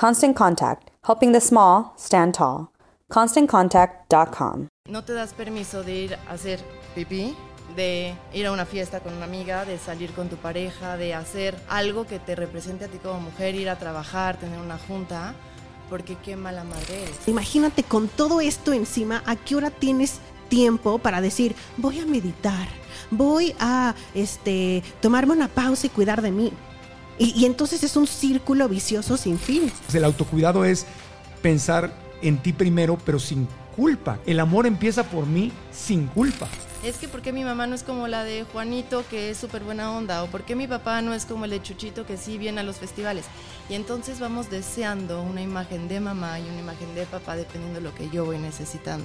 Constant Contact, helping the small stand tall. ConstantContact.com. No te das permiso de ir a hacer pipí, de ir a una fiesta con una amiga, de salir con tu pareja, de hacer algo que te represente a ti como mujer, ir a trabajar, tener una junta, porque qué mala madre eres. Imagínate con todo esto encima, ¿a qué hora tienes tiempo para decir, voy a meditar, voy a este, tomarme una pausa y cuidar de mí? Y, y entonces es un círculo vicioso sin fin. El autocuidado es pensar en ti primero, pero sin culpa. El amor empieza por mí sin culpa. Es que ¿por qué mi mamá no es como la de Juanito, que es súper buena onda? ¿O por qué mi papá no es como el de Chuchito, que sí viene a los festivales? Y entonces vamos deseando una imagen de mamá y una imagen de papá dependiendo de lo que yo voy necesitando.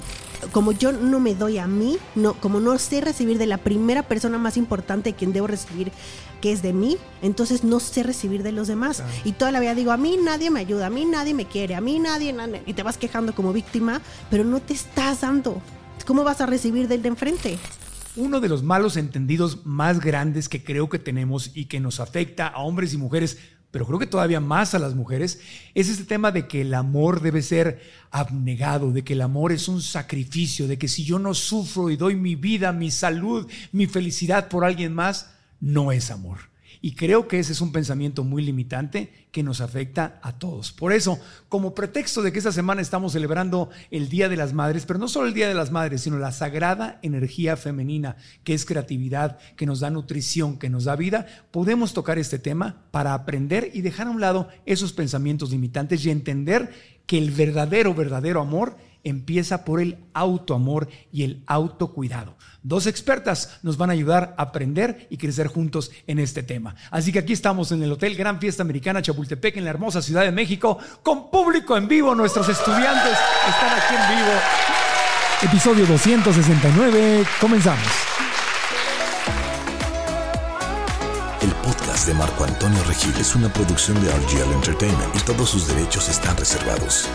Como yo no me doy a mí, no, como no sé recibir de la primera persona más importante quien debo recibir, que es de mí, entonces no sé recibir de los demás. Y toda la vida digo, a mí nadie me ayuda, a mí nadie me quiere, a mí nadie, nadie, y te vas quejando como víctima, pero no te estás dando. ¿Cómo vas a recibir del de enfrente? Uno de los malos entendidos más grandes que creo que tenemos y que nos afecta a hombres y mujeres, pero creo que todavía más a las mujeres, es este tema de que el amor debe ser abnegado, de que el amor es un sacrificio, de que si yo no sufro y doy mi vida, mi salud, mi felicidad por alguien más, no es amor. Y creo que ese es un pensamiento muy limitante que nos afecta a todos. Por eso, como pretexto de que esta semana estamos celebrando el Día de las Madres, pero no solo el Día de las Madres, sino la sagrada energía femenina, que es creatividad, que nos da nutrición, que nos da vida, podemos tocar este tema para aprender y dejar a un lado esos pensamientos limitantes y entender que el verdadero, verdadero amor empieza por el autoamor y el autocuidado. Dos expertas nos van a ayudar a aprender y crecer juntos en este tema. Así que aquí estamos en el Hotel Gran Fiesta Americana Chapultepec, en la hermosa Ciudad de México, con público en vivo. Nuestros estudiantes están aquí en vivo. Episodio 269, comenzamos. El podcast de Marco Antonio Regil es una producción de RGL Entertainment y todos sus derechos están reservados.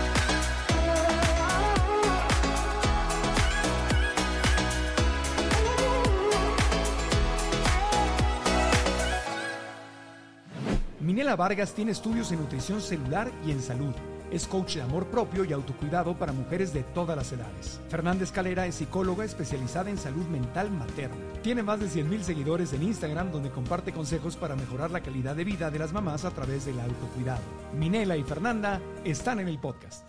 Vargas tiene estudios en nutrición celular y en salud. Es coach de amor propio y autocuidado para mujeres de todas las edades. Fernanda Escalera es psicóloga especializada en salud mental materna. Tiene más de 100.000 seguidores en Instagram donde comparte consejos para mejorar la calidad de vida de las mamás a través del autocuidado. Minela y Fernanda están en el podcast.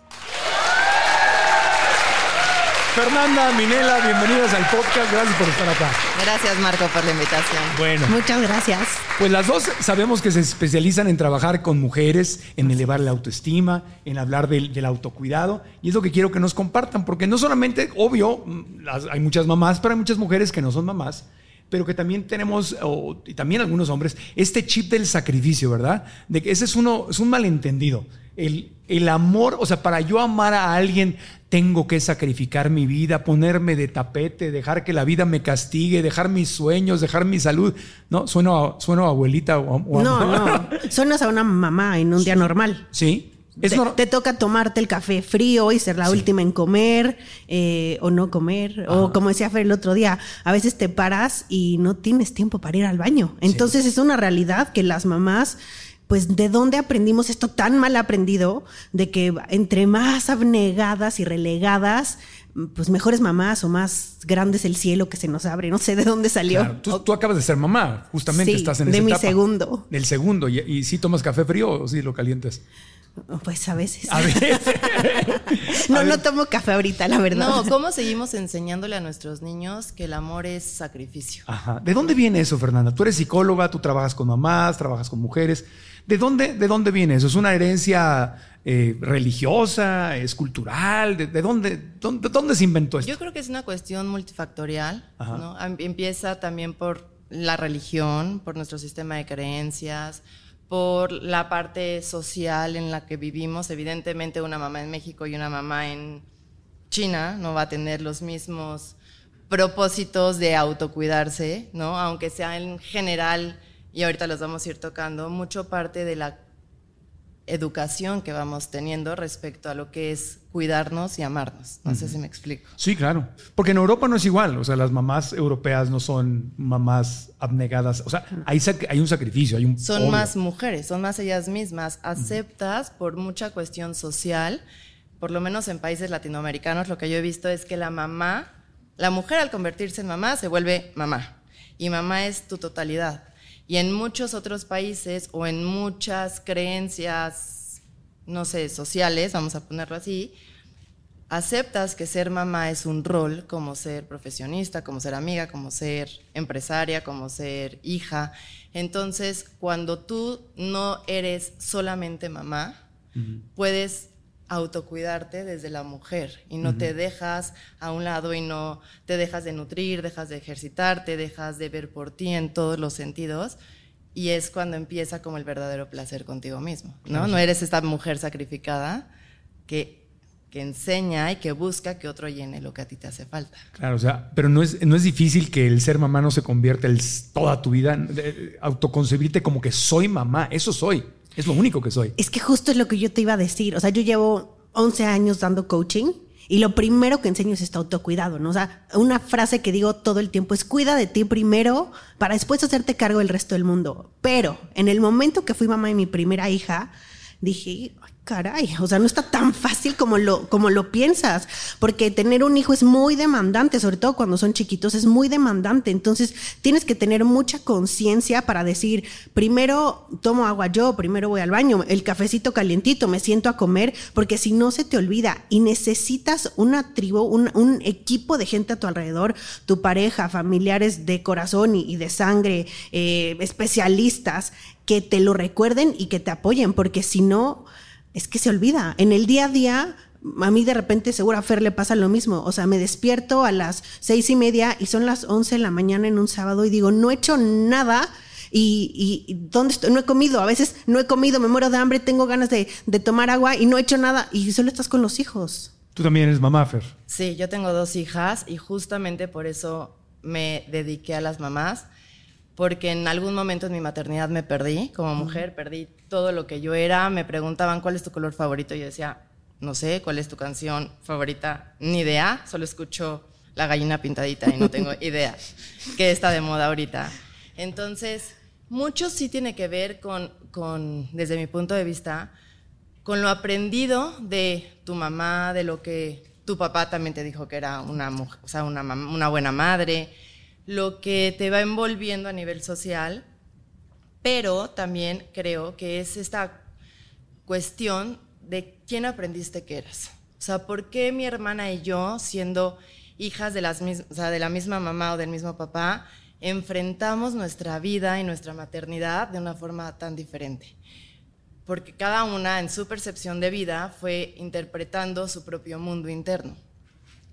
Fernanda, Minela, bienvenidas al podcast. Gracias por estar acá. Gracias, Marco, por la invitación. Bueno, Muchas gracias. pues las dos sabemos que se especializan en trabajar con mujeres, en elevar la autoestima, en hablar del, del autocuidado. Y es lo que quiero que nos compartan, porque no solamente, obvio, mm, las- hay muchas mamás, pero hay muchas mujeres que no son mamás pero que también tenemos, o- y también algunos hombres, este chip del sacrificio, ¿verdad? De que ese es uno, es un malentendido. El, el amor, o sea, para yo amar a alguien, tengo que sacrificar mi vida, ponerme de tapete, dejar que la vida me castigue, dejar mis sueños, dejar mi salud. No, sueno, a- sueno a abuelita o, a- o a- No, no. Sonas a una mamá en un día normal. Sí. Es te, te toca tomarte el café frío y ser la última en comer eh, o no comer. O como decía Fer el otro día, a veces te paras y no tienes tiempo para ir al baño. Entonces es una realidad que las mamás, pues de dónde aprendimos esto tan mal aprendido, de que entre más abnegadas y relegadas, pues mejores mamás o más grandes el cielo que se nos abre. No sé de dónde salió. Claro, tú, tú acabas de ser mamá, justamente Sí, estás en de esa mi etapa. segundo. Del segundo. ¿Y, y si tomas café frío o si lo calientas? Pues a veces. A ver. no, A no ver. tomo café ahorita, la verdad. No, ¿cómo seguimos enseñándole a nuestros niños que el amor es sacrificio? Ajá. ¿De dónde viene eso, Fernanda? Tú eres psicóloga, tú trabajas con mamás, trabajas con mujeres. ¿De dónde, de dónde viene eso? ¿Es una herencia eh, religiosa? ¿Es cultural? ¿De, de dónde, dónde, dónde se inventó esto? Yo creo que es una cuestión multifactorial, Ajá. ¿no? Empieza también por la religión, por nuestro sistema de creencias, por la parte social en la que vivimos. Evidentemente una mamá en México y una mamá en China no va a tener los mismos propósitos de autocuidarse, ¿no? Aunque sea en general, y ahorita los vamos a ir tocando, mucho parte de la educación que vamos teniendo respecto a lo que es cuidarnos y amarnos. No sé si me explico. Sí, claro. Porque en Europa no es igual. O sea, las mamás europeas no son mamás abnegadas. O sea, hay, hay un sacrificio, hay un... Son obvio. más mujeres, son más ellas mismas. Aceptas por mucha cuestión social, por lo menos en países latinoamericanos, lo que yo he visto es que la mamá, la mujer al convertirse en mamá se vuelve mamá. Y mamá es tu totalidad. Y en muchos otros países o en muchas creencias, no sé, sociales, vamos a ponerlo así, aceptas que ser mamá es un rol, como ser profesionista, como ser amiga, como ser empresaria, como ser hija. Entonces, cuando tú no eres solamente mamá, puedes autocuidarte desde la mujer y no te dejas a un lado y no te dejas de nutrir, dejas de ejercitarte, dejas de ver por ti en todos los sentidos. Y es cuando empieza como el verdadero placer contigo mismo, ¿no? No eres esta mujer sacrificada que que enseña y que busca que otro llene lo que a ti te hace falta. Claro, o sea, pero no es, no es difícil que el ser mamá no se convierta el, toda tu vida, de- autoconcebirte como que soy mamá, eso soy, es lo único que soy. Es que justo es lo que yo te iba a decir. O sea, yo llevo 11 años dando coaching y lo primero que enseño es este autocuidado, ¿no? O sea, una frase que digo todo el tiempo es cuida de ti primero para después hacerte cargo del resto del mundo. Pero en el momento que fui mamá de mi primera hija, dije, "Ay, caray, o sea, no está tan fácil como lo, como lo piensas, porque tener un hijo es muy demandante, sobre todo cuando son chiquitos, es muy demandante. Entonces, tienes que tener mucha conciencia para decir, primero tomo agua yo, primero voy al baño, el cafecito calientito, me siento a comer, porque si no se te olvida y necesitas una tribu, un, equipo de gente a tu alrededor, tu pareja, familiares de corazón y, y de sangre, eh, especialistas, que te lo recuerden y que te apoyen, porque si no, es que se olvida. En el día a día, a mí de repente seguro a Fer le pasa lo mismo. O sea, me despierto a las seis y media y son las once de la mañana en un sábado y digo, no he hecho nada. Y, y- ¿dónde estoy? No he comido. A veces no he comido, me muero de hambre, tengo ganas de, de tomar agua y no he hecho nada. Y solo estás con los hijos. Tú también eres mamá, Fer. Sí, yo tengo dos hijas y justamente por eso me dediqué a las mamás, porque en algún momento en mi maternidad me perdí como mujer, perdí todo lo que yo era, me preguntaban cuál es tu color favorito, yo decía, no sé, cuál es tu canción favorita, ni idea, solo escucho La gallina pintadita y no tengo idea qué está de moda ahorita. Entonces, mucho sí tiene que ver con, con, desde mi punto de vista, con lo aprendido de tu mamá, de lo que tu papá también te dijo que era una, muj- o sea, una, una buena madre, lo que te va envolviendo a nivel social, pero también creo que es esta cuestión de quién aprendiste que eras. O sea, ¿por qué mi hermana y yo, siendo hijas de, las o sea, de la misma mamá o del mismo papá, enfrentamos nuestra vida y nuestra maternidad de una forma tan diferente? Porque cada una en su percepción de vida fue interpretando su propio mundo interno.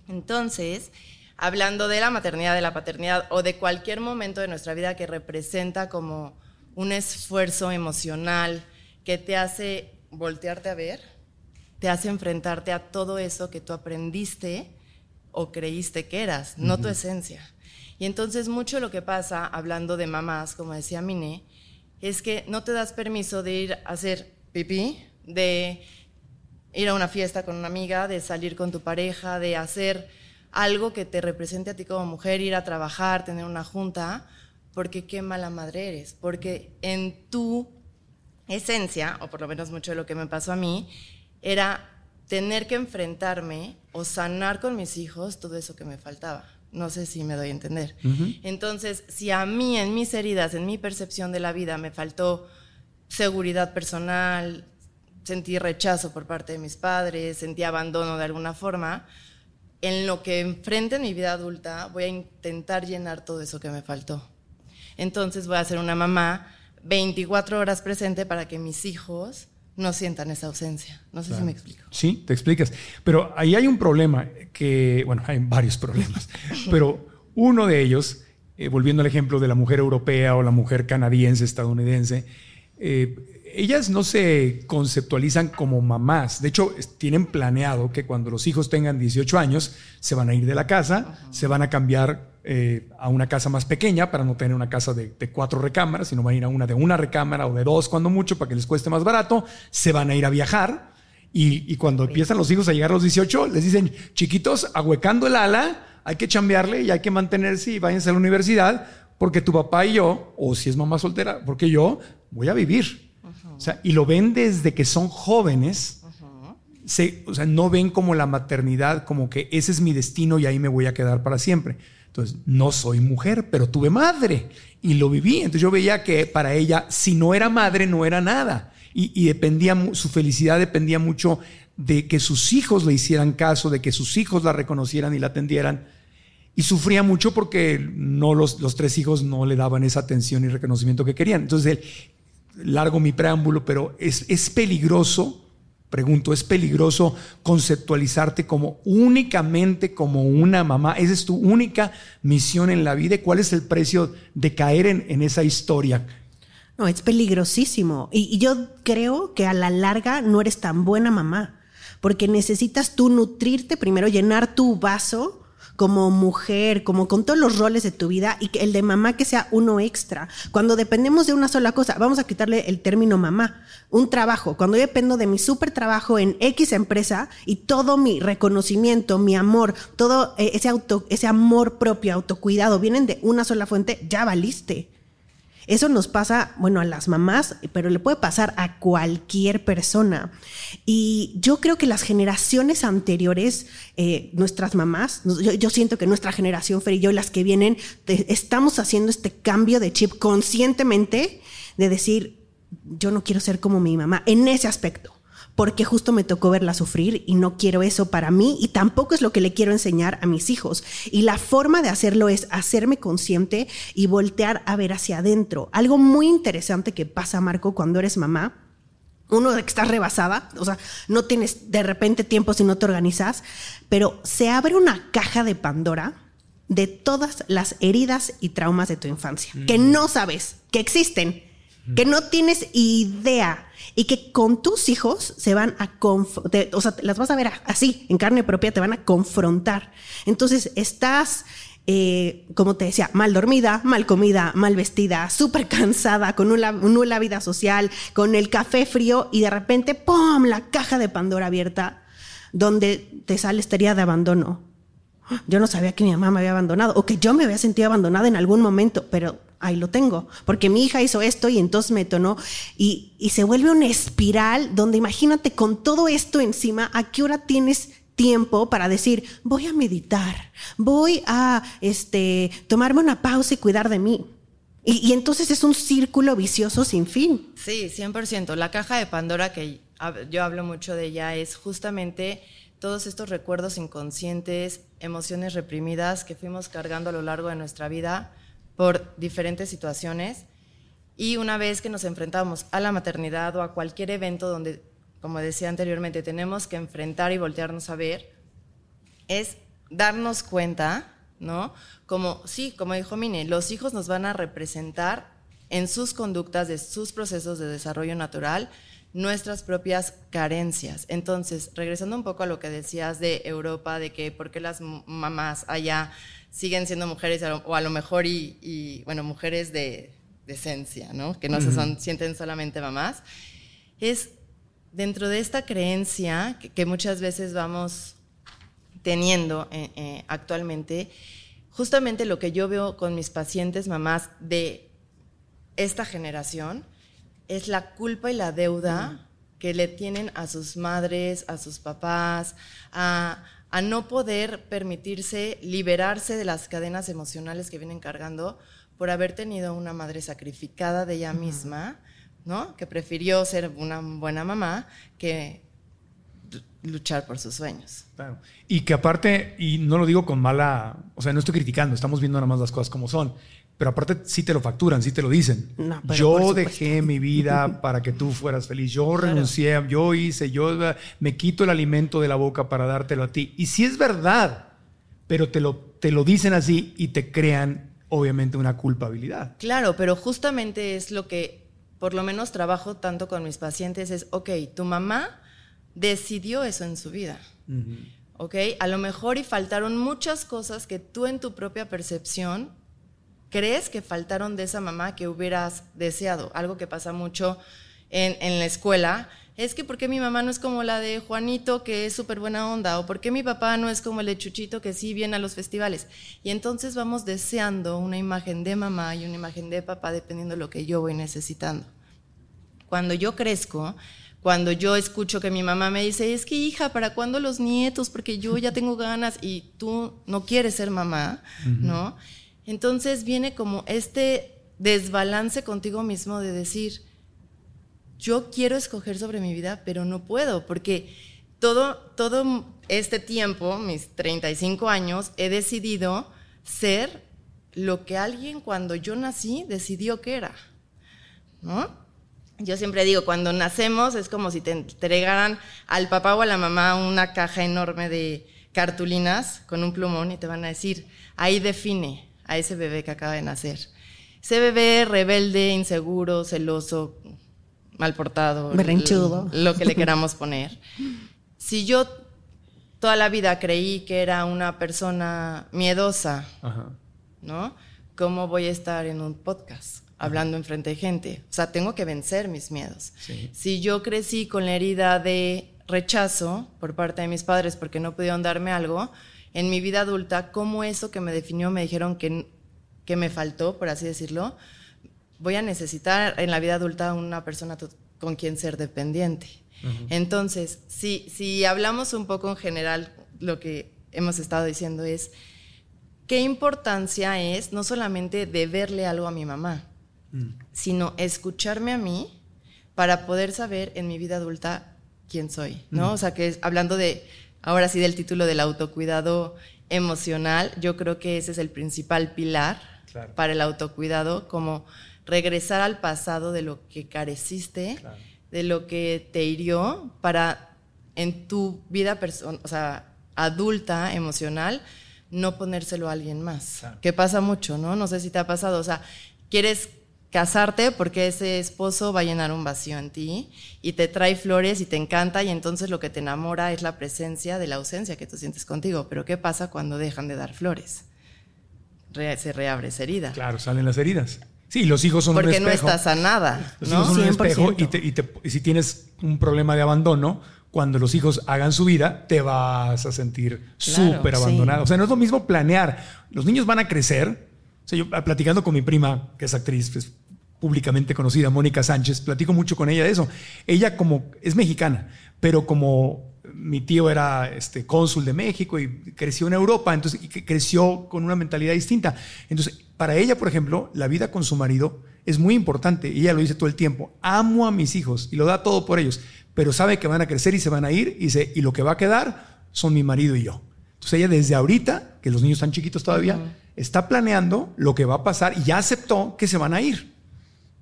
Entonces, hablando de la maternidad, de la paternidad o de cualquier momento de nuestra vida que representa como un esfuerzo emocional que te hace voltearte a ver, te hace enfrentarte a todo eso que tú aprendiste o creíste que eras, no tu esencia. Y entonces mucho lo que pasa, hablando de mamás, como decía Mine, es que no te das permiso de ir a hacer pipí, de ir a una fiesta con una amiga, de salir con tu pareja, de hacer algo que te represente a ti como mujer, ir a trabajar, tener una junta, porque qué mala madre eres, porque en tu esencia, o por lo menos mucho de lo que me pasó a mí, era tener que enfrentarme o sanar con mis hijos todo eso que me faltaba. No sé si me doy a entender. Entonces, si a mí en mis heridas, en mi percepción de la vida, me faltó seguridad personal, sentí rechazo por parte de mis padres, sentí abandono de alguna forma, en lo que enfrente en mi vida adulta voy a intentar llenar todo eso que me faltó. Entonces voy a ser una mamá 24 horas presente para que mis hijos no sientan esa ausencia. No sé si me explico. Sí, te explicas. Pero ahí hay un problema que, bueno, hay varios problemas, pero uno de ellos, eh, volviendo al ejemplo de la mujer europea o la mujer canadiense, estadounidense, eh, ellas no se conceptualizan como mamás. De hecho, tienen planeado que cuando los hijos tengan 18 años, se van a ir de la casa, se van a cambiar eh, a una casa más pequeña para no tener una casa de, cuatro recámaras, sino van a ir a una de una recámara o de dos cuando mucho para que les cueste más barato. Se van a ir a viajar. Y, cuando empiezan los hijos a llegar a los 18, les dicen, chiquitos, ahuecando el ala, hay que chambearle y hay que mantenerse y váyanse a la universidad porque tu papá y yo, o si es mamá soltera, porque yo voy a vivir. O sea, y lo ven desde que son jóvenes. o sea, no ven como la maternidad, como que ese es mi destino y ahí me voy a quedar para siempre. Entonces, no soy mujer, pero tuve madre y lo viví. Entonces yo veía que para ella, si no era madre, no era nada. Y, y dependía, su felicidad dependía mucho de que sus hijos le hicieran caso, de que sus hijos la reconocieran y la atendieran. Y sufría mucho porque no los, los tres hijos no le daban esa atención y reconocimiento que querían. Entonces él, largo mi preámbulo, pero es, es peligroso, pregunto, es peligroso conceptualizarte como únicamente como una mamá. Esa es tu única misión en la vida. ¿Cuál es el precio de caer en, esa historia? No, es peligrosísimo. y yo creo que a la larga no eres tan buena mamá, porque necesitas tú nutrirte, primero llenar tu vaso como mujer, como con todos los roles de tu vida y que el de mamá que sea uno extra. Cuando dependemos de una sola cosa, vamos a quitarle el término mamá, un trabajo. Cuando yo dependo de mi súper trabajo en X empresa y todo mi reconocimiento, mi amor, todo eh, ese auto, ese amor propio, autocuidado vienen de una sola fuente, ya valiste. Eso nos pasa, bueno, a las mamás, pero le puede pasar a cualquier persona. Y yo creo que las generaciones anteriores, eh, nuestras mamás, yo, siento que nuestra generación, Fer y yo, las que vienen, estamos haciendo este cambio de chip conscientemente de decir, yo no quiero ser como mi mamá en ese aspecto porque justo me tocó verla sufrir y no quiero eso para mí y tampoco es lo que le quiero enseñar a mis hijos. Y la forma de hacerlo es hacerme consciente y voltear a ver hacia adentro. Algo muy interesante que pasa, Marco, cuando eres mamá. Uno de que estás rebasada, o sea, no tienes de repente tiempo si no te organizas, pero se abre una caja de Pandora de todas las heridas y traumas de tu infancia, que mm. no sabes, que existen, que no tienes idea y que con tus hijos se van a, o sea, las vas a ver así, en carne propia, te van a confrontar. Entonces, estás, eh, como te decía, mal dormida, mal comida, mal vestida, súper cansada, con una nula vida social, con el café frío y de repente, ¡pum!, la caja de Pandora abierta, donde te sale esta de abandono. Yo no sabía que mi mamá me había abandonado o que yo me había sentido abandonada en algún momento, pero ahí lo tengo, porque mi hija hizo esto y entonces me tonó y, y se vuelve una espiral donde imagínate con todo esto encima, ¿a qué hora tienes tiempo para decir, voy a meditar, voy a este, tomarme una pausa y cuidar de mí? Y, y entonces es un círculo vicioso sin fin. Sí, 100%. La caja de Pandora que yo hablo mucho de ella es justamente todos estos recuerdos inconscientes, emociones reprimidas que fuimos cargando a lo largo de nuestra vida por diferentes situaciones. Y una vez que nos enfrentamos a la maternidad o a cualquier evento donde, como decía anteriormente, tenemos que enfrentar y voltearnos a ver, es darnos cuenta, ¿no? Como, sí, como dijo Mine, los hijos nos van a representar en sus conductas de sus procesos de desarrollo natural, nuestras propias carencias. Entonces, regresando un poco a lo que decías de Europa, de que por qué las mamás allá siguen siendo mujeres o a lo mejor y, bueno, mujeres de, esencia, ¿no? Que no se son, sienten solamente mamás, es dentro de esta creencia que, muchas veces vamos teniendo eh, eh, actualmente, justamente lo que yo veo con mis pacientes mamás de esta generación, es la culpa y la deuda que le tienen a sus madres, a sus papás, a, no poder permitirse liberarse de las cadenas emocionales que vienen cargando por haber tenido una madre sacrificada de ella misma, ¿no? Que prefirió ser una buena mamá que luchar por sus sueños. Claro. Y que aparte, y no lo digo con mala, o sea, no estoy criticando, estamos viendo nada más las cosas como son pero aparte sí te lo facturan, sí te lo dicen. yo dejé mi vida para que tú fueras feliz. Yo renuncié, yo hice, yo me quito el alimento de la boca para dártelo a ti. Y sí es verdad, pero te lo, te lo dicen así y te crean obviamente una culpabilidad. Claro, pero justamente es lo que por lo menos trabajo tanto con mis pacientes, es, ok, tu mamá decidió eso en su vida. ¿ok? A lo mejor y faltaron muchas cosas que tú en tu propia percepción crees que faltaron de esa mamá que hubieras deseado. Algo que pasa mucho en, la escuela es que ¿por qué mi mamá no es como la de Juanito, que es súper buena onda? ¿O por qué mi papá no es como el de Chuchito, que sí viene a los festivales? Y entonces vamos deseando una imagen de mamá y una imagen de papá dependiendo de lo que yo voy necesitando. Cuando yo crezco, cuando yo escucho que mi mamá me dice, es que hija, ¿para cuándo los nietos? Porque yo ya tengo ganas y tú no quieres ser mamá, ¿no? Entonces viene como este desbalance contigo mismo de decir, yo quiero escoger sobre mi vida, pero no puedo, porque todo, todo este tiempo, mis 35 años, he decidido ser lo que alguien cuando yo nací decidió que era. ¿No? Yo siempre digo, cuando nacemos es como si te entregaran al papá o a la mamá una caja enorme de cartulinas con un plumón y te van a decir, ahí define a ese bebé que acaba de nacer. Ese bebé rebelde, inseguro, celoso, mal portado, berrinchudo, lo que le queramos poner. Si yo toda la vida creí que era una persona miedosa, ¿no? ¿Cómo voy a estar en un podcast hablando en frente de gente? O sea, tengo que vencer mis miedos. Si yo crecí con la herida de rechazo por parte de mis padres porque no pudieron darme algo, en mi vida adulta, cómo eso que me definió me dijeron que, que me faltó, por así decirlo, voy a necesitar en la vida adulta una persona con quien ser dependiente. Entonces, si, si hablamos un poco en general, lo que hemos estado diciendo es, ¿qué importancia es no solamente de verle algo a mi mamá, mm. sino escucharme a mí para poder saber en mi vida adulta quién soy, ¿no? Mm. O sea, que hablando de ahora sí del título del autocuidado emocional, yo creo que ese es el principal pilar para el autocuidado, como regresar al pasado de lo que careciste, de lo que te hirió, para en tu vida o sea, adulta, emocional, no ponérselo a alguien más. Que pasa mucho, ¿no? No sé si te ha pasado. O sea, quieres casarte porque ese esposo va a llenar un vacío en ti y te trae flores y te encanta y entonces lo que te enamora es la presencia de la ausencia que tú sientes contigo. Pero ¿qué pasa cuando dejan de dar flores? se reabre esa herida. Claro, salen las heridas. Sí, los hijos son un espejo. Porque no estás sanada. Los hijos son un espejo y, si tienes un problema de abandono, cuando los hijos hagan su vida, te vas a sentir súper abandonado. O sea, no es lo mismo planear. Los niños van a crecer, yo ah, platicando con mi prima, que es actriz pues, públicamente conocida, Mónica Sánchez, platico mucho con ella de eso. Ella como es mexicana, pero como mi tío era este, cónsul de México y creció en Europa, entonces creció con una mentalidad distinta. Entonces, para ella, por ejemplo, la vida con su marido es muy importante. ella lo dice todo el tiempo. Amo a mis hijos y lo da todo por ellos, pero sabe que van a crecer y se van a ir y, y lo que va a quedar son mi marido y yo. Entonces ella desde ahorita, que los niños están chiquitos todavía, está planeando lo que va a pasar y ya aceptó que se van a ir,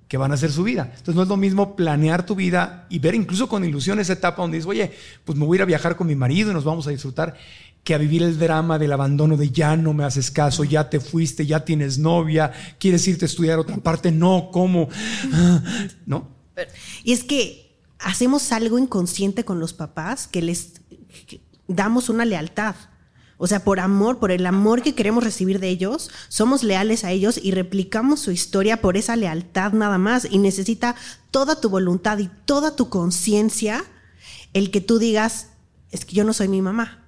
que van a hacer su vida. Entonces no es lo mismo planear tu vida y ver incluso con ilusión esa etapa donde dices, oye, pues me voy a ir a viajar con mi marido y nos vamos a disfrutar, que a vivir el drama del abandono de ya no me haces caso, ya te fuiste, ya tienes novia, quieres irte a estudiar a otra parte, no, ¿cómo? ¿No? Y es que hacemos algo inconsciente con los papás que les damos una lealtad. O sea, por amor, por el amor que queremos recibir de ellos, somos leales a ellos y replicamos su historia por esa lealtad nada más. Y necesita toda tu voluntad y toda tu conciencia el que tú digas, es que yo no soy mi mamá,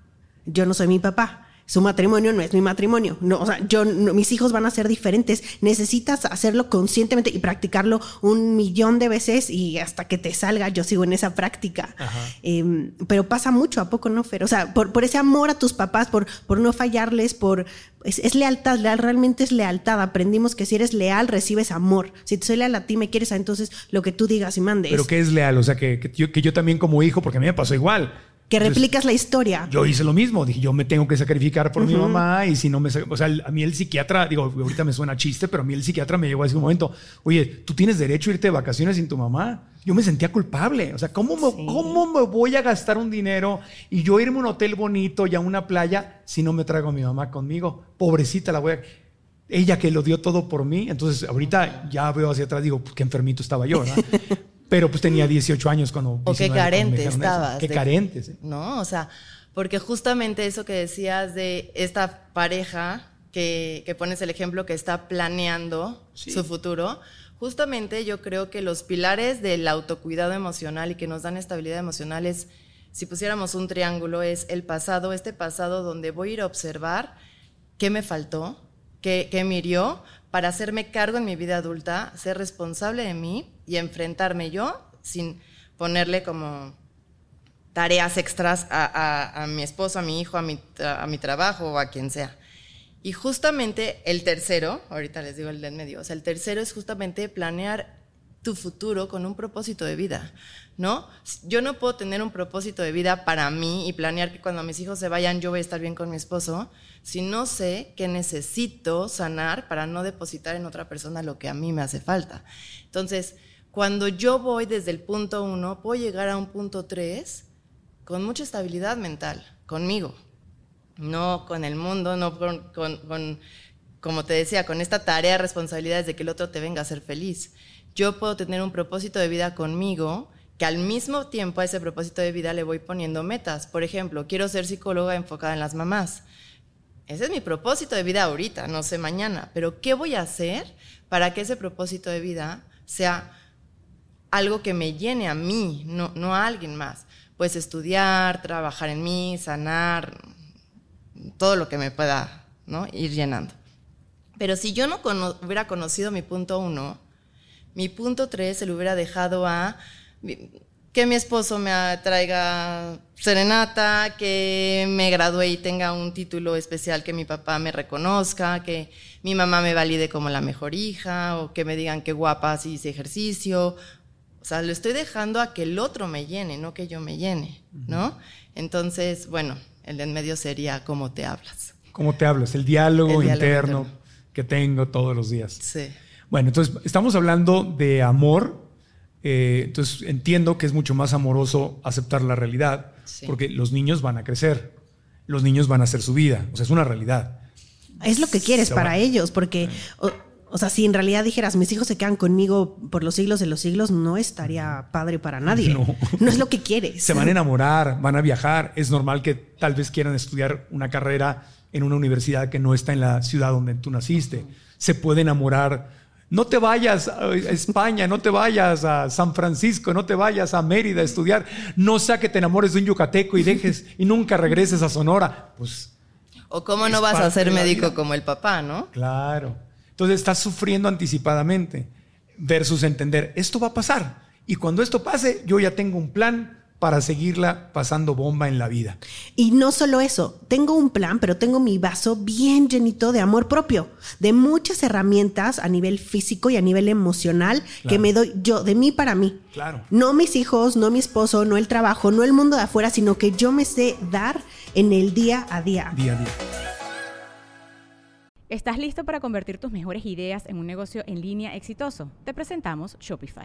yo no soy mi papá. Su matrimonio no es mi matrimonio. No, o sea, yo, no- mis hijos van a ser diferentes. Necesitas hacerlo conscientemente y practicarlo un millón de veces y hasta que te salga, yo sigo en esa práctica. Eh, pero pasa mucho, ¿a poco no, Fer? O sea, por, por ese amor a tus papás, por, por no fallarles, por... Es, es lealtad, leal, realmente es lealtad. Aprendimos que si eres leal, recibes amor. Si te soy leal a ti, me quieres, entonces lo que tú digas y mandes. Pero que es leal, o sea, que, que yo, que yo también como hijo, porque a mí me pasó igual. Que Entonces, replicas la historia. Yo hice lo mismo, dije, yo me tengo que sacrificar por mi mamá y si no me... O sea, a mí el psiquiatra, digo, ahorita me suena chiste, pero a mí el psiquiatra me llegó a decir un momento, oye, tú tienes derecho a irte de vacaciones sin tu mamá. Yo me sentía culpable, o sea, ¿cómo me, ¿cómo me voy a gastar un dinero y yo irme a un hotel bonito y a una playa si no me traigo a mi mamá conmigo? Pobrecita, la voy a... Ella que lo dio todo por mí, entonces ahorita ya veo hacia atrás, digo, pues, qué enfermito estaba yo, ¿verdad? Pero pues tenía 18 años cuando... O qué 19 cuando me carente estabas. Qué de- carente, sí. ¿No? O sea, porque justamente eso que decías de esta pareja que, que pones el ejemplo que está planeando Sí. su futuro, justamente yo creo que los pilares del autocuidado emocional y que nos dan estabilidad emocional es, si pusiéramos un triángulo, es el pasado, este pasado donde voy a ir a observar qué me faltó, qué, qué me hirió, para hacerme cargo en mi vida adulta, ser responsable de mí y enfrentarme yo sin ponerle como tareas extras a, a- mi esposo, a mi hijo, a mi, a mi trabajo o a quien sea. Y justamente el tercero, ahorita les digo el de en medio, o sea, el tercero es justamente planear tu futuro con un propósito de vida, ¿no? Yo no puedo tener un propósito de vida para mí y planear que cuando mis hijos se vayan yo voy a estar bien con mi esposo, si no sé que necesito sanar para no depositar en otra persona lo que a mí me hace falta. Entonces, cuando yo voy desde el punto uno, puedo llegar a un punto tres con mucha estabilidad mental, conmigo, no con el mundo, no con, con- con, como te decía, con esta tarea de responsabilidades de que el otro te venga a ser feliz. Yo puedo tener un propósito de vida conmigo que al mismo tiempo a ese propósito de vida le voy poniendo metas. Por ejemplo, quiero ser psicóloga enfocada en las mamás. Ese es mi propósito de vida ahorita, no sé mañana, pero ¿qué voy a hacer para que ese propósito de vida sea algo que me llene a mí, no, a alguien más? Pues estudiar, trabajar en mí, sanar, todo lo que me pueda ir llenando. Pero si yo no hubiera conocido mi punto uno, mi punto tres se lo hubiera dejado a que mi esposo me traiga serenata, que me gradúe y tenga un título especial que mi papá me reconozca, que mi mamá me valide como la mejor hija, o que me digan que guapa si hice ejercicio. O sea, lo estoy dejando a que el otro me llene, no que yo me llene, ¿no? Entonces, bueno, el de en medio sería cómo te hablas. ¿Cómo te hablas? El diálogo, El diálogo interno, interno. que tengo todos los días. Sí. Bueno, entonces estamos hablando de amor. eh, entonces entiendo que es mucho más amoroso aceptar la realidad, Sí. porque los niños van a crecer, los niños van a hacer su vida, o sea, es una realidad. Es lo que quieres Se para ellos, porque, o, o sea, si en realidad dijeras, mis hijos se quedan conmigo por los siglos de los siglos, no estaría padre para nadie. No. No, es lo que quieres. Se van a enamorar, van a viajar. Es normal que tal vez quieran estudiar una carrera en una universidad que no está en la ciudad donde tú naciste. Se puede enamorar. No te vayas a España, no te vayas a San Francisco, no te vayas a Mérida a estudiar. No sea que te enamores de un yucateco y dejes y nunca regreses a Sonora. Pues O cómo no vas a ser médico como el papá, ¿no? Claro. Entonces estás sufriendo anticipadamente versus entender, esto va a pasar. Y cuando esto pase, yo ya tengo un plan para seguirla pasando bomba en la vida. Y no solo eso, tengo un plan, pero tengo mi vaso bien llenito de amor propio, de muchas herramientas a nivel físico y a nivel emocional que me doy yo, de mí para mí. Claro. No mis hijos, no mi esposo, no el trabajo, no el mundo de afuera, sino que yo me sé dar en el día a día. Día a día. ¿Estás listo para convertir tus mejores ideas en un negocio en línea exitoso? Te presentamos Shopify.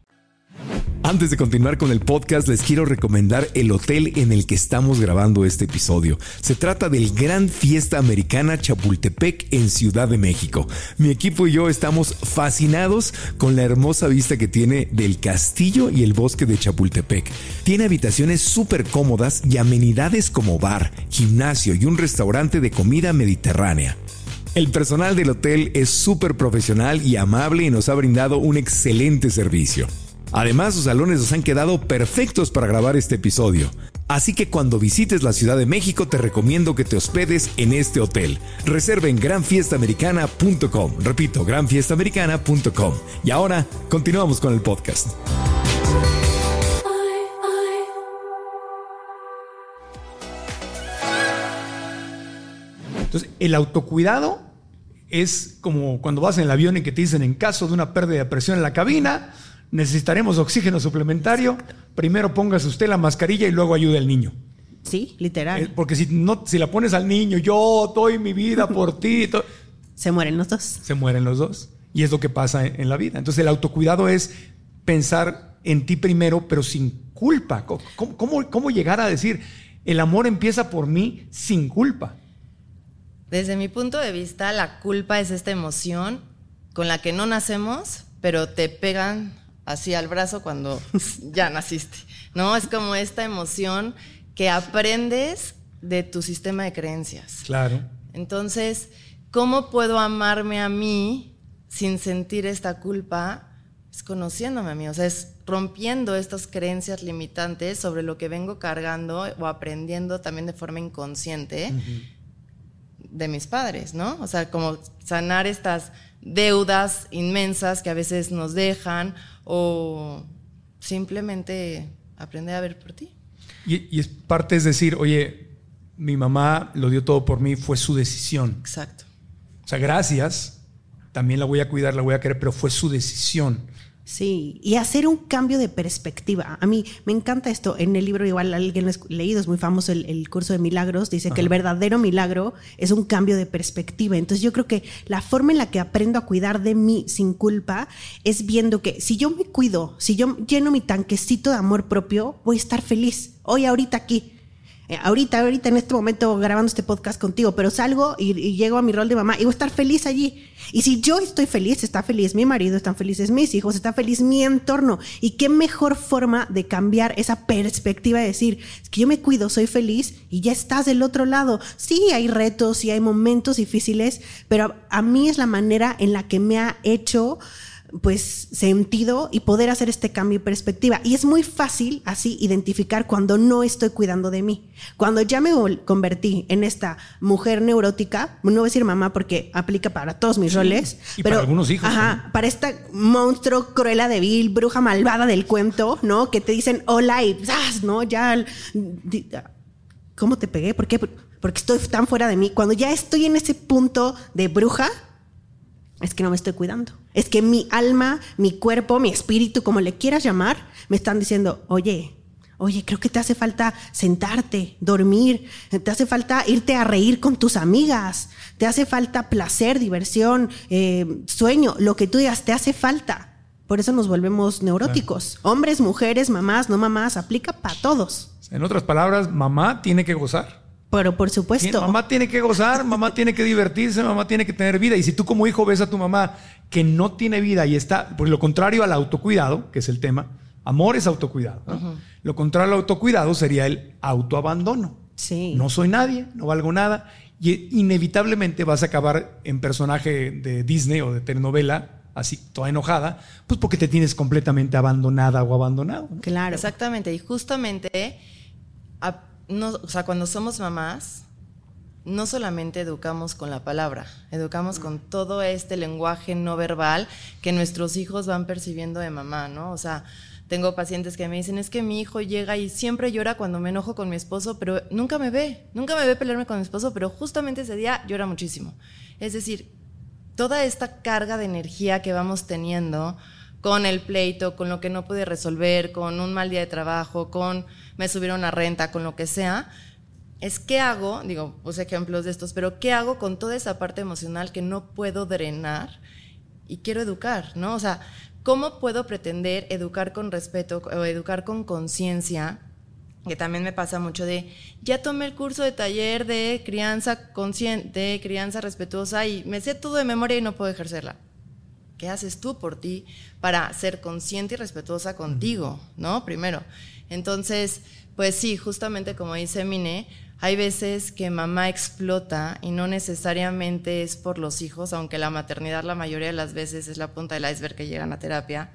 Antes de continuar con el podcast, les quiero recomendar el hotel en el que estamos grabando este episodio. Se trata del Gran Fiesta Americana Chapultepec en Ciudad de México. Mi equipo y yo estamos fascinados con la hermosa vista que tiene del castillo y el bosque de Chapultepec. Tiene habitaciones súper cómodas y amenidades como bar, gimnasio y un restaurante de comida mediterránea. El personal del hotel es súper profesional y amable y nos ha brindado un excelente servicio. Además, sus salones nos han quedado perfectos para grabar este episodio. Así que cuando visites la Ciudad de México te recomiendo que te hospedes en este hotel. Reserva en granfiestamericana.com. Repito, granfiestamericana.com. Y ahora, continuamos con el podcast. Entonces, el autocuidado es como cuando vas en el avión y que te dicen en caso de una pérdida de presión en la cabina, necesitaremos oxígeno suplementario, primero póngase usted la mascarilla y luego ayude al niño. Sí, literal. Eh, Porque si, no, si la pones al niño, yo doy mi vida por ti, Se mueren los dos. se mueren los dos. Y es lo que pasa en, en la vida. Entonces el autocuidado es pensar en ti primero, pero sin culpa. ¿Cómo, cómo- cómo llegar a decir, el amor empieza por mí sin culpa? Desde mi punto de vista, la culpa es esta emoción con la que no nacemos, pero te pegan así al brazo cuando ya naciste. ¿No? Es como esta emoción que aprendes de tu sistema de creencias. Claro. Entonces, ¿cómo puedo amarme a mí sin sentir esta culpa? Es conociéndome a mí, o sea, es rompiendo estas creencias limitantes sobre lo que vengo cargando o aprendiendo también de forma inconsciente de mis padres, ¿no? O sea, como sanar estas deudas inmensas que a veces nos dejan o simplemente aprender a ver por ti. Y, y es parte es decir, oye, mi mamá lo dio todo por mí, fue su decisión. Exacto. O sea, gracias, también la voy a cuidar, la voy a querer, pero fue su decisión. Sí, y hacer un cambio de perspectiva. A mí me encanta esto. En el libro, igual alguien lo ha leído, es muy famoso el, el curso de milagros, dice que el verdadero milagro es un cambio de perspectiva. Entonces yo creo que la forma en la que aprendo a cuidar de mí sin culpa es viendo que si yo me cuido, si yo lleno mi tanquecito de amor propio, voy a estar feliz. Hoy, ahorita aquí. Eh, ahorita, ahorita en este momento grabando este podcast contigo, pero salgo y, llego a mi rol de mamá y voy a estar feliz allí. Y si yo estoy feliz, está feliz mi marido, están felices mis hijos, está feliz mi entorno. Y qué mejor forma de cambiar esa perspectiva de decir, que yo me cuido, soy feliz y ya estás del otro lado. Sí, hay retos, sí hay momentos difíciles, pero a mí es la manera en la que me ha hecho pues sentido y poder hacer este cambio de perspectiva. Y es muy fácil así identificar cuando no estoy cuidando de mí. Cuando ya me convertí en esta mujer neurótica, no voy a decir mamá porque aplica para todos mis roles, y para algunos hijos Ajá, también. para esta monstruo cruela de vil, bruja malvada del cuento, ¿no? Que te dicen hola y ¡zas! ¿no? Ya di- ¿Cómo te pegué? ¿Por qué? Porque estoy tan fuera de mí. Cuando ya estoy en ese punto de bruja, es que no me estoy cuidando. Es que mi alma, mi cuerpo, mi espíritu, como le quieras llamar, me están diciendo, oye, Oye, creo que te hace falta sentarte, dormir, te hace falta irte a reír con tus amigas, te hace falta placer, diversión, eh, sueño, lo que tú digas, te hace falta. Por eso nos volvemos neuróticos. Hombres, mujeres, mamás, no mamás, aplica para todos. En otras palabras, mamá tiene que gozar. Pero por supuesto. Mamá tiene que gozar, mamá tiene que divertirse, mamá tiene que tener vida. Y si tú como hijo ves a tu mamá que no tiene vida y está, por lo contrario al autocuidado, que es el tema, Amor es autocuidado. Lo contrario al autocuidado sería el autoabandono. Sí. No soy nadie, no valgo nada. Y inevitablemente vas a acabar en personaje de Disney o de telenovela, así toda enojada, pues porque te tienes completamente abandonada o abandonado. Claro. Exactamente. Y justamente, o sea, cuando somos mamás, no solamente educamos con la palabra, educamos con todo este lenguaje no verbal que nuestros hijos van percibiendo de mamá, ¿no? O sea, tengo pacientes que me dicen, es que mi hijo llega y siempre llora cuando me enojo con mi esposo, pero nunca me ve, nunca me ve pelearme con mi esposo, pero justamente ese día llora muchísimo. Es decir, toda esta carga de energía que vamos teniendo con el pleito, con lo que no pude resolver, con un mal día de trabajo, con me subieron la renta, con lo que sea, es qué hago, digo, puse ejemplos de estos, pero qué hago con toda esa parte emocional que no puedo drenar y quiero educar, ¿no? O sea, ¿Cómo puedo pretender educar con respeto o educar con conciencia? Que también me pasa mucho de, ya tomé el curso de taller de crianza consciente, crianza respetuosa y me sé todo de memoria y no puedo ejercerla. ¿Qué haces tú por ti para ser consciente y respetuosa contigo? ¿No? Primero. Entonces, pues sí, justamente como dice Mine, hay veces que mamá explota y no necesariamente es por los hijos, aunque la maternidad la mayoría de las veces es la punta del iceberg que llegan a terapia.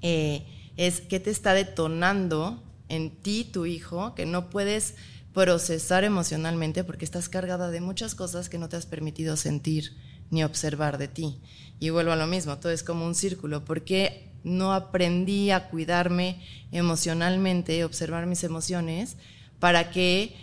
Eh, es que te está detonando en ti, tu hijo, que no puedes procesar emocionalmente porque estás cargada de muchas cosas que no te has permitido sentir ni observar de ti. Y vuelvo a lo mismo, todo es como un círculo. ¿Por qué no aprendí a cuidarme emocionalmente, observar mis emociones, para que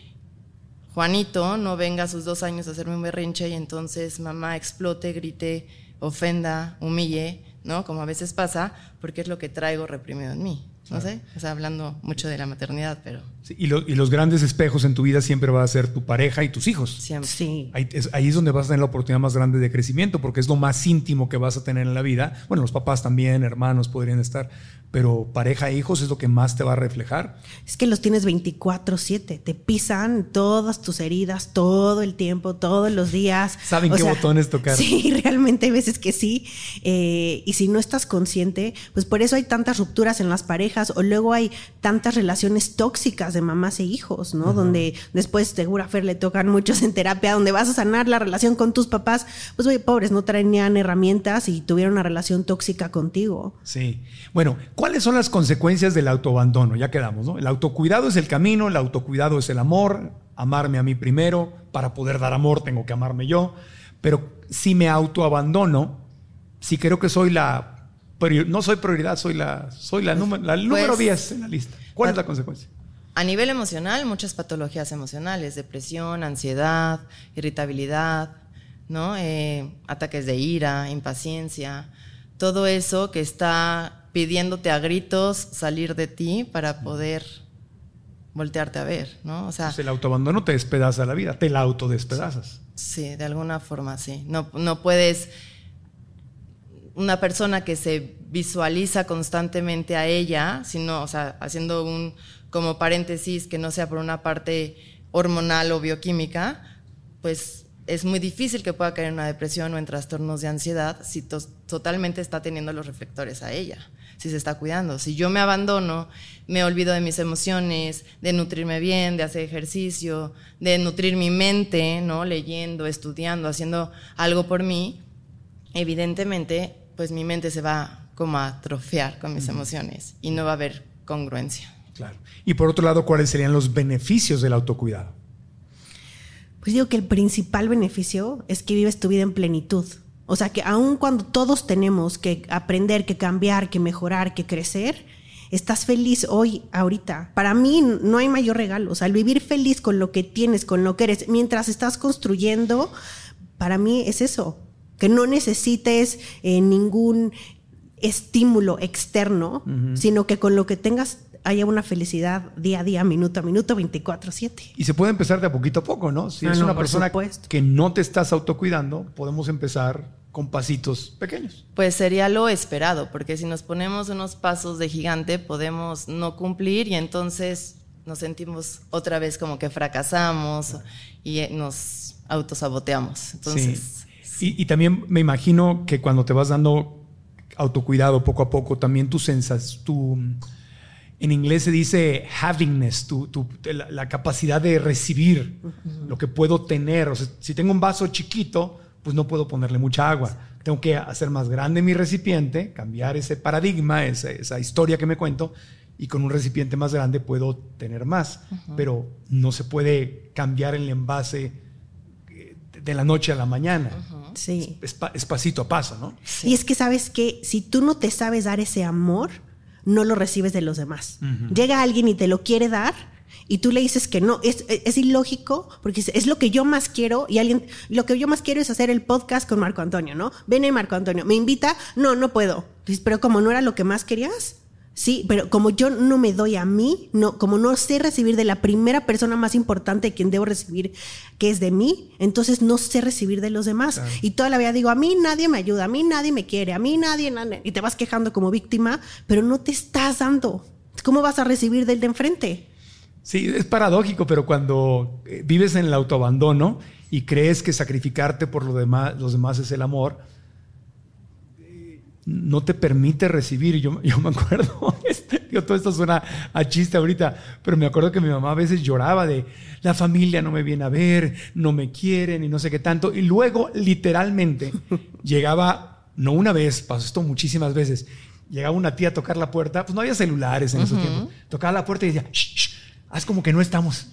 Juanito no venga a sus dos años a hacerme un berrinche y entonces mamá explote, grite, ofenda, humille, ¿no? Como a veces pasa, porque es lo que traigo reprimido en mí. No sé, o sea, hablando mucho de la maternidad, pero... y, y, los grandes espejos en tu vida siempre va a ser tu pareja y tus hijos. Siempre. Sí. Ahí es, ahí es, donde vas a tener la oportunidad más grande de crecimiento, porque es lo más íntimo que vas a tener en la vida. Bueno, los papás también, hermanos podrían estar, pero pareja e hijos es lo que más te va a reflejar. Es que los tienes 24/7, te pisan todas tus heridas todo el tiempo, todos los días. Saben qué botones tocar. Sí, realmente hay veces que sí. Eh, y si no estás consciente, pues por eso hay tantas rupturas en las parejas o luego hay tantas relaciones tóxicas de mamás e hijos, ¿no? Donde después, segura Fer, le tocan muchos en terapia, donde vas a sanar la relación con tus papás, pues oye, pobres, no traían herramientas y tuvieron una relación tóxica contigo. Sí. Bueno, ¿Cuáles son las consecuencias del autoabandono? Ya quedamos, ¿no? El autocuidado es el camino, el autocuidado es el amor, amarme a mí primero, para poder dar amor tengo que amarme yo, pero si me autoabandono, si creo que soy la, no soy prioridad, soy la, soy la, número, la número 10 pues, en la lista. ¿Cuál es la consecuencia? A nivel emocional, muchas patologías emocionales, depresión, ansiedad, irritabilidad, ¿no? Eh, ataques de ira, impaciencia, todo eso que está pidiéndote a gritos salir de ti para poder voltearte a ver, ¿no? O sea, el autoabandono te despedaza la vida, te la autodespedazas. Sí, de alguna forma sí. No, no puedes una persona que se visualiza constantemente a ella, sino, o sea, haciendo un como paréntesis que no sea por una parte hormonal o bioquímica, pues es muy difícil que pueda caer en una depresión o en trastornos de ansiedad si totalmente está teniendo los reflectores a ella, si se está cuidando. Si yo me abandono, me olvido de mis emociones, de nutrirme bien, de hacer ejercicio, de nutrir mi mente, ¿no? Leyendo, estudiando, haciendo algo por mí, evidentemente, pues mi mente se va como a atrofiar con mis emociones y no va a haber congruencia. Claro. Y por otro lado, ¿cuáles serían los beneficios del autocuidado? Pues digo que el principal beneficio es que vives tu vida en plenitud. O sea que aun cuando todos tenemos que aprender, que cambiar, que mejorar, que crecer, estás feliz hoy, ahorita. Para mí no hay mayor regalo. O sea, el vivir feliz con lo que tienes, con lo que eres, mientras estás construyendo, para mí es eso. Que no necesites eh, ningún estímulo externo, sino que con lo que tengas haya una felicidad día a día, minuto a minuto, 24/7. Y se puede empezar de a poquito a poco, ¿no? Si Ah, es no, una persona supuesto. que no te estás autocuidando, podemos empezar con pasitos pequeños. Pues sería lo esperado, porque si nos ponemos unos pasos de gigante podemos no cumplir y entonces nos sentimos otra vez como que fracasamos y eh, nos autosaboteamos. Entonces, Sí. Y, y también me imagino que cuando te vas dando autocuidado poco a poco, también tu sensas, tu en inglés se dice havingness, tu, tu- la, la capacidad de recibir lo que puedo tener. O sea, si tengo un vaso chiquito, pues no puedo ponerle mucha agua. Tengo que hacer más grande mi recipiente, cambiar ese paradigma, esa, esa historia que me cuento, y con un recipiente más grande puedo tener más. Pero no se puede cambiar el envase eh, de la noche a la mañana. Sí. Es, es pasito a paso, ¿no? Y es que sabes que si tú no te sabes dar ese amor, no lo recibes de los demás. Llega alguien y te lo quiere dar y tú le dices que no, es, es ilógico porque es, es lo que yo más quiero y alguien, lo que yo más quiero es hacer el podcast con Marco Antonio, ¿no? Ven Marco Antonio, me invita, no, no puedo. Pero como no era lo que más querías. Sí, pero como yo no me doy a mí, no, como no sé recibir de la primera persona más importante de quien debo recibir, que es de mí, entonces no sé recibir de los demás. Y toda la vida digo, a mí nadie me ayuda, a mí nadie me quiere, a mí nadie, nadie", y te vas quejando como víctima, pero no te estás dando. ¿Cómo vas a recibir del de enfrente? Sí, es paradójico, pero cuando eh, vives en el autoabandono y crees que sacrificarte por lo demás, los demás es el amor, no te permite recibir. Yo, yo me acuerdo, este, digo, todo esto suena a chiste ahorita, pero me acuerdo que mi mamá a veces lloraba de la familia no me viene a ver, no me quieren y no sé qué tanto. Y luego, literalmente, llegaba, no una vez, pasó esto muchísimas veces, llegaba una tía a tocar la puerta, pues no había celulares en esos tiempos, tocaba la puerta y decía, "Shh, shh, haz como que no estamos.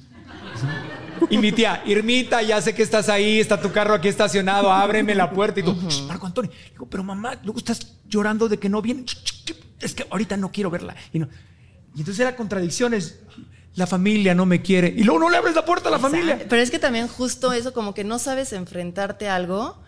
Y mi tía, Irmita, ya sé que estás ahí, está tu carro aquí estacionado, ábreme la puerta. Y tú, "Shh, Marco Antonio. Digo, pero mamá, luego estás llorando de que no viene. Es que ahorita no quiero verla. Y, no. y entonces era contradicciones. La familia no me quiere. Y luego no le abres la puerta a la familia. Pero es que también justo eso, como que no sabes enfrentarte a algo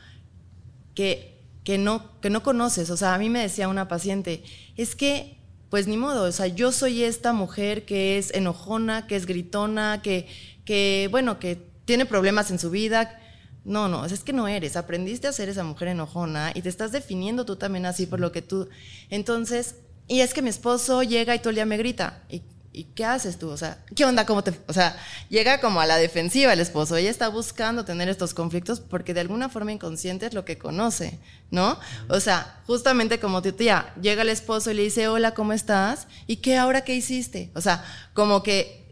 que, que, no, que no conoces. O sea, a mí me decía una paciente, es que, pues ni modo, o sea, yo soy esta mujer que es enojona, que es gritona, que, que bueno, que tiene problemas en su vida. No, no, es que no eres. Aprendiste a ser esa mujer enojona y te estás definiendo tú también así por lo que tú. Entonces, y es que mi esposo llega y todo el día me grita. ¿Y, y qué haces tú? O sea, ¿qué onda? ¿Cómo te.? O sea, llega como a la defensiva el esposo. Ella está buscando tener estos conflictos porque de alguna forma inconsciente es lo que conoce, ¿no? O sea, justamente como tu tía, llega el esposo y le dice, hola, ¿cómo estás? ¿Y qué ahora qué hiciste? O sea, como que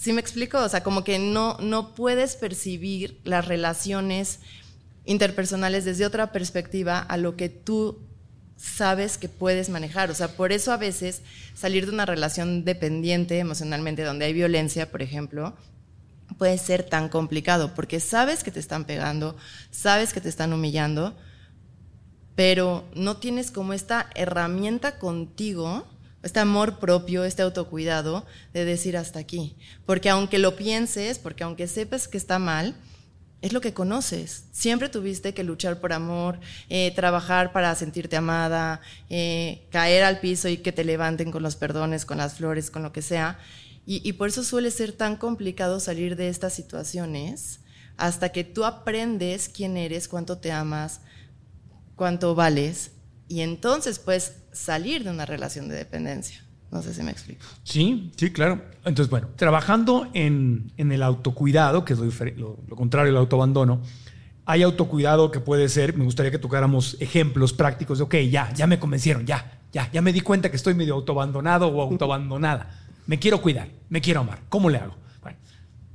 ¿Sí me explico? O sea, como que no, no puedes percibir las relaciones interpersonales desde otra perspectiva a lo que tú sabes que puedes manejar. O sea, por eso a veces salir de una relación dependiente emocionalmente, donde hay violencia, por ejemplo, puede ser tan complicado, porque sabes que te están pegando, sabes que te están humillando, pero no tienes como esta herramienta contigo, este amor propio, este autocuidado de decir hasta aquí. Porque aunque lo pienses, porque aunque sepas que está mal, es lo que conoces. Siempre tuviste que luchar por amor, eh, trabajar para sentirte amada, eh, caer al piso y que te levanten con los perdones, con las flores, con lo que sea. Y, por eso suele ser tan complicado salir de estas situaciones hasta que tú aprendes quién eres, cuánto te amas, cuánto vales, y entonces puedes salir de una relación de dependencia. No sé si me explico. Sí, sí, claro. Entonces, bueno, trabajando en, en el autocuidado, que es lo, lo- lo contrario al autoabandono, hay autocuidado que puede ser, me gustaría que tocáramos ejemplos prácticos de, ok, ya, ya me convencieron, ya, ya, ya me di cuenta que estoy medio autoabandonado o autoabandonada. Me quiero cuidar, me quiero amar. ¿Cómo le hago? Bueno,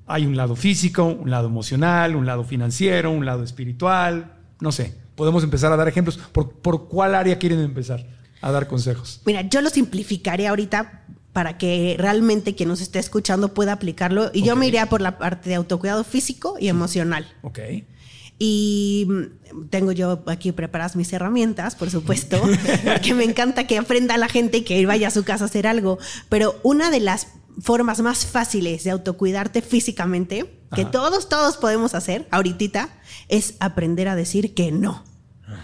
hay un lado físico, un lado emocional, un lado financiero, un lado espiritual, no sé. Podemos empezar a dar ejemplos. ¿Por, por cuál área quieren empezar a dar consejos? Mira, yo lo simplificaré ahorita para que realmente quien nos esté escuchando pueda aplicarlo. Y yo me iría por la parte de autocuidado físico y emocional. Ok. Y mm, tengo yo aquí preparadas mis herramientas, por supuesto, que me encanta que aprenda la gente y que vaya a su casa a hacer algo. Pero una de las formas más fáciles de autocuidarte físicamente, que todos, todos podemos hacer ahorita, es aprender a decir que no.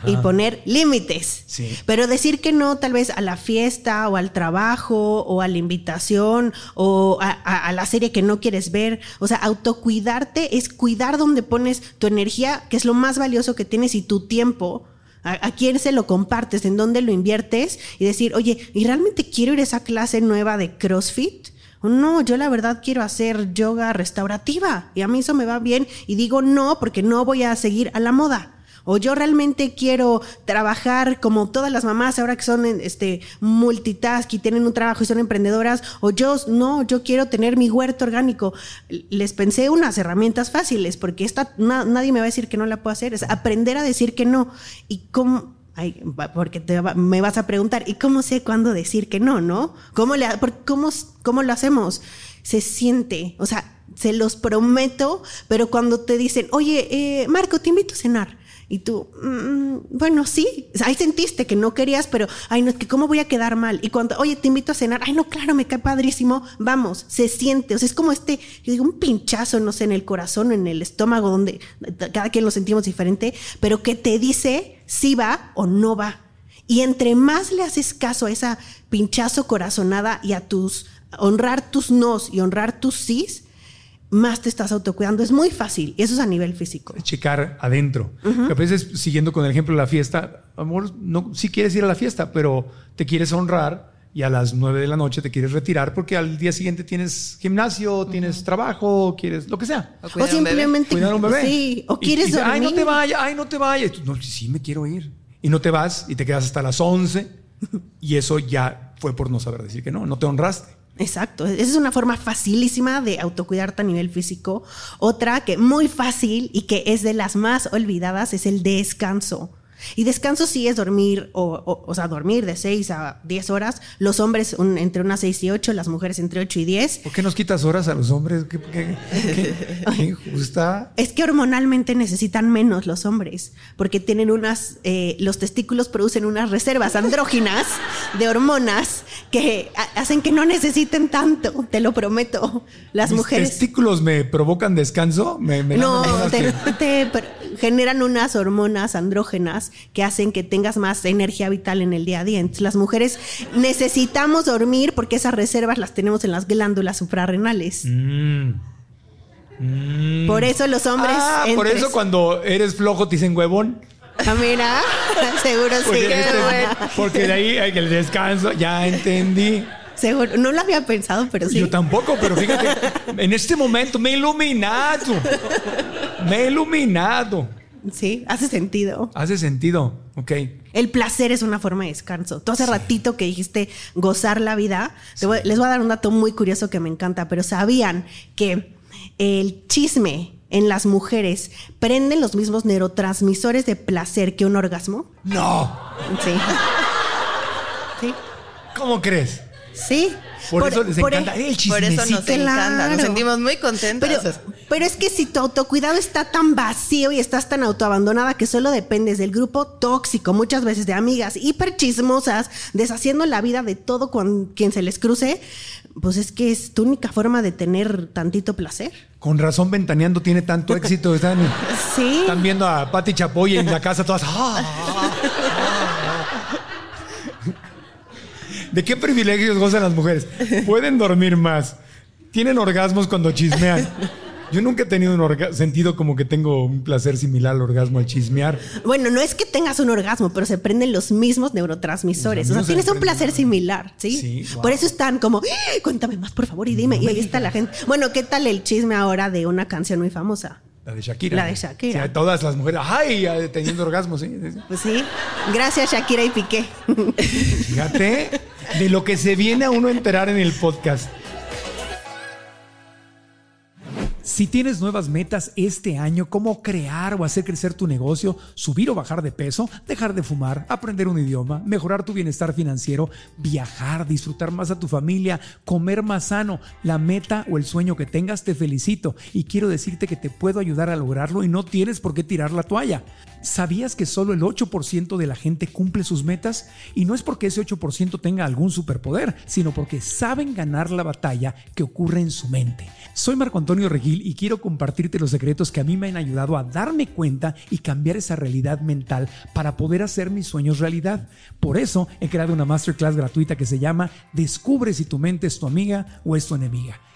Y poner límites. Sí. Pero decir que no tal vez a la fiesta o al trabajo o a la invitación o a, a- a la serie que no quieres ver. O sea, autocuidarte es cuidar donde pones tu energía, que es lo más valioso que tienes y tu tiempo. ¿A, a quién se lo compartes? ¿En dónde lo inviertes? Y decir, oye, ¿y realmente quiero ir a esa clase nueva de CrossFit? O No, yo la verdad quiero hacer yoga restaurativa y a mí eso me va bien y digo no porque no voy a seguir a la moda. O yo realmente quiero trabajar como todas las mamás ahora que son este multitask y tienen un trabajo y son emprendedoras. O yo no, yo quiero tener mi huerto orgánico. Les pensé unas herramientas fáciles porque esta na- nadie me va a decir que no la puedo hacer. Es aprender a decir que no. Y cómo, Ay, porque te me vas a preguntar, ¿y cómo sé cuándo decir que no, no? ¿Cómo, le, cómo, ¿Cómo lo hacemos? Se siente, o sea, se los prometo, pero cuando te dicen, oye, eh, Marco, te invito a cenar. Y tú, "Mm, bueno, sí, ahí sentiste que no querías, pero, ay, no, es que cómo voy a quedar mal. Y cuando, oye, te invito a cenar, ay, no, claro, me cae padrísimo, vamos, se siente, o sea, es como este, yo digo, un pinchazo, no sé, en el corazón en el estómago, donde cada quien lo sentimos diferente, pero que te dice si va o no va. Y entre más le haces caso a esa pinchazo corazonada y a tus, honrar tus nos y honrar tus sís, más te estás autocuidando. Es muy fácil. Y eso es a nivel físico. checar adentro. A veces, siguiendo con el ejemplo de la fiesta, amor, no, sí quieres ir a la fiesta, pero te quieres honrar y a las nueve de la noche te quieres retirar porque al día siguiente tienes gimnasio, tienes trabajo, quieres lo que sea. O O cuidar simplemente. Cuidar a un bebé. Sí. O Y- quieres y dice, dormir. Ay, no te vayas, ay, no te vayas. No, sí, me quiero ir. Y no te vas y te quedas hasta las 11 y eso ya fue por no saber decir que no, no te honraste. Exacto, esa es una forma facilísima de autocuidarte a nivel físico. Otra que muy fácil y que es de las más olvidadas es el descanso. Y descanso sí es dormir, o, o, o sea, dormir de 6 a 10 horas. Los hombres un- entre unas 6 y 8, las mujeres entre 8 y 10. ¿Por qué nos quitas horas a los hombres? ¿Qué, qué- qué- qué injusta? Es que hormonalmente necesitan menos los hombres, porque tienen unas, eh, los testículos producen unas reservas andróginas de hormonas que ha- hacen que no necesiten tanto, te lo prometo. Las ¿Mis mujeres... testículos me provocan descanso? ¿Me, me No, te, generan unas hormonas andrógenas que hacen que tengas más energía vital en el día a día. Entonces, las mujeres necesitamos dormir porque esas reservas las tenemos en las glándulas suprarrenales. Mm. Mm. Por eso los hombres. Ah, por eso cuando eres flojo te dicen huevón. Ah, mira, seguro sí. Porque, este- porque de ahí hay que el descanso. Ya entendí. Seguro. No lo había pensado, pero sí. Yo tampoco, pero fíjate, en este momento me he iluminado. Me he iluminado. Sí, hace sentido. Hace sentido. Ok. El placer es una forma de descanso. Tú hace ratito que dijiste gozar la vida, voy- les voy a dar un dato muy curioso que me encanta, pero ¿sabían que el chisme en las mujeres prenden los mismos neurotransmisores de placer que un orgasmo? No. Sí. Sí. ¿Cómo crees? Sí. Por, eso les por- encanta el Por eso nos encanta, nos sentimos muy contentos. Pero, pero es que si tu autocuidado está tan vacío y estás tan autoabandonada que solo dependes del grupo tóxico, muchas veces de amigas hiper chismosas, deshaciendo la vida de todo con quien se les cruce, pues es que es tu única forma de tener tantito placer. Con razón, Ventaneando tiene tanto éxito. Están, Sí. están viendo a Pati Chapoy en la casa todas. "Ah, ¿De qué privilegios gozan las mujeres? Pueden dormir más. Tienen orgasmos cuando chismean. Yo nunca he tenido un orga- sentido como que tengo un placer similar al orgasmo al chismear. Bueno, no es que tengas un orgasmo, pero se prenden los mismos neurotransmisores. Los O sea, tienes se un placer similar, ¿sí? Sí, wow. Por eso están como, "Ah, cuéntame más, por favor, y dime. y ahí está la gente. Bueno, ¿qué tal el chisme ahora de una canción muy famosa? La de Shakira. La de Shakira. Sí, todas las mujeres, ¡ay! Teniendo orgasmos, sí. Pues sí. Gracias, Shakira y Piqué. Fíjate de lo que se viene a uno a enterar en el podcast. Si tienes nuevas metas este año, como crear o hacer crecer tu negocio, subir o bajar de peso, dejar de fumar, aprender un idioma, mejorar tu bienestar financiero, viajar, disfrutar más a tu familia, comer más sano, la meta o el sueño que tengas, te felicito y quiero decirte que te puedo ayudar a lograrlo y no tienes por qué tirar la toalla. ¿Sabías que solo el 8% de la gente cumple sus metas? Y no es porque ese 8% tenga algún superpoder, sino porque saben ganar la batalla que ocurre en su mente. Soy Marco Antonio Regil y quiero compartirte los secretos que a mí me han ayudado a darme cuenta y cambiar esa realidad mental para poder hacer mis sueños realidad. Por eso he creado una masterclass gratuita que se llama Descubre si tu mente es tu amiga o es tu enemiga.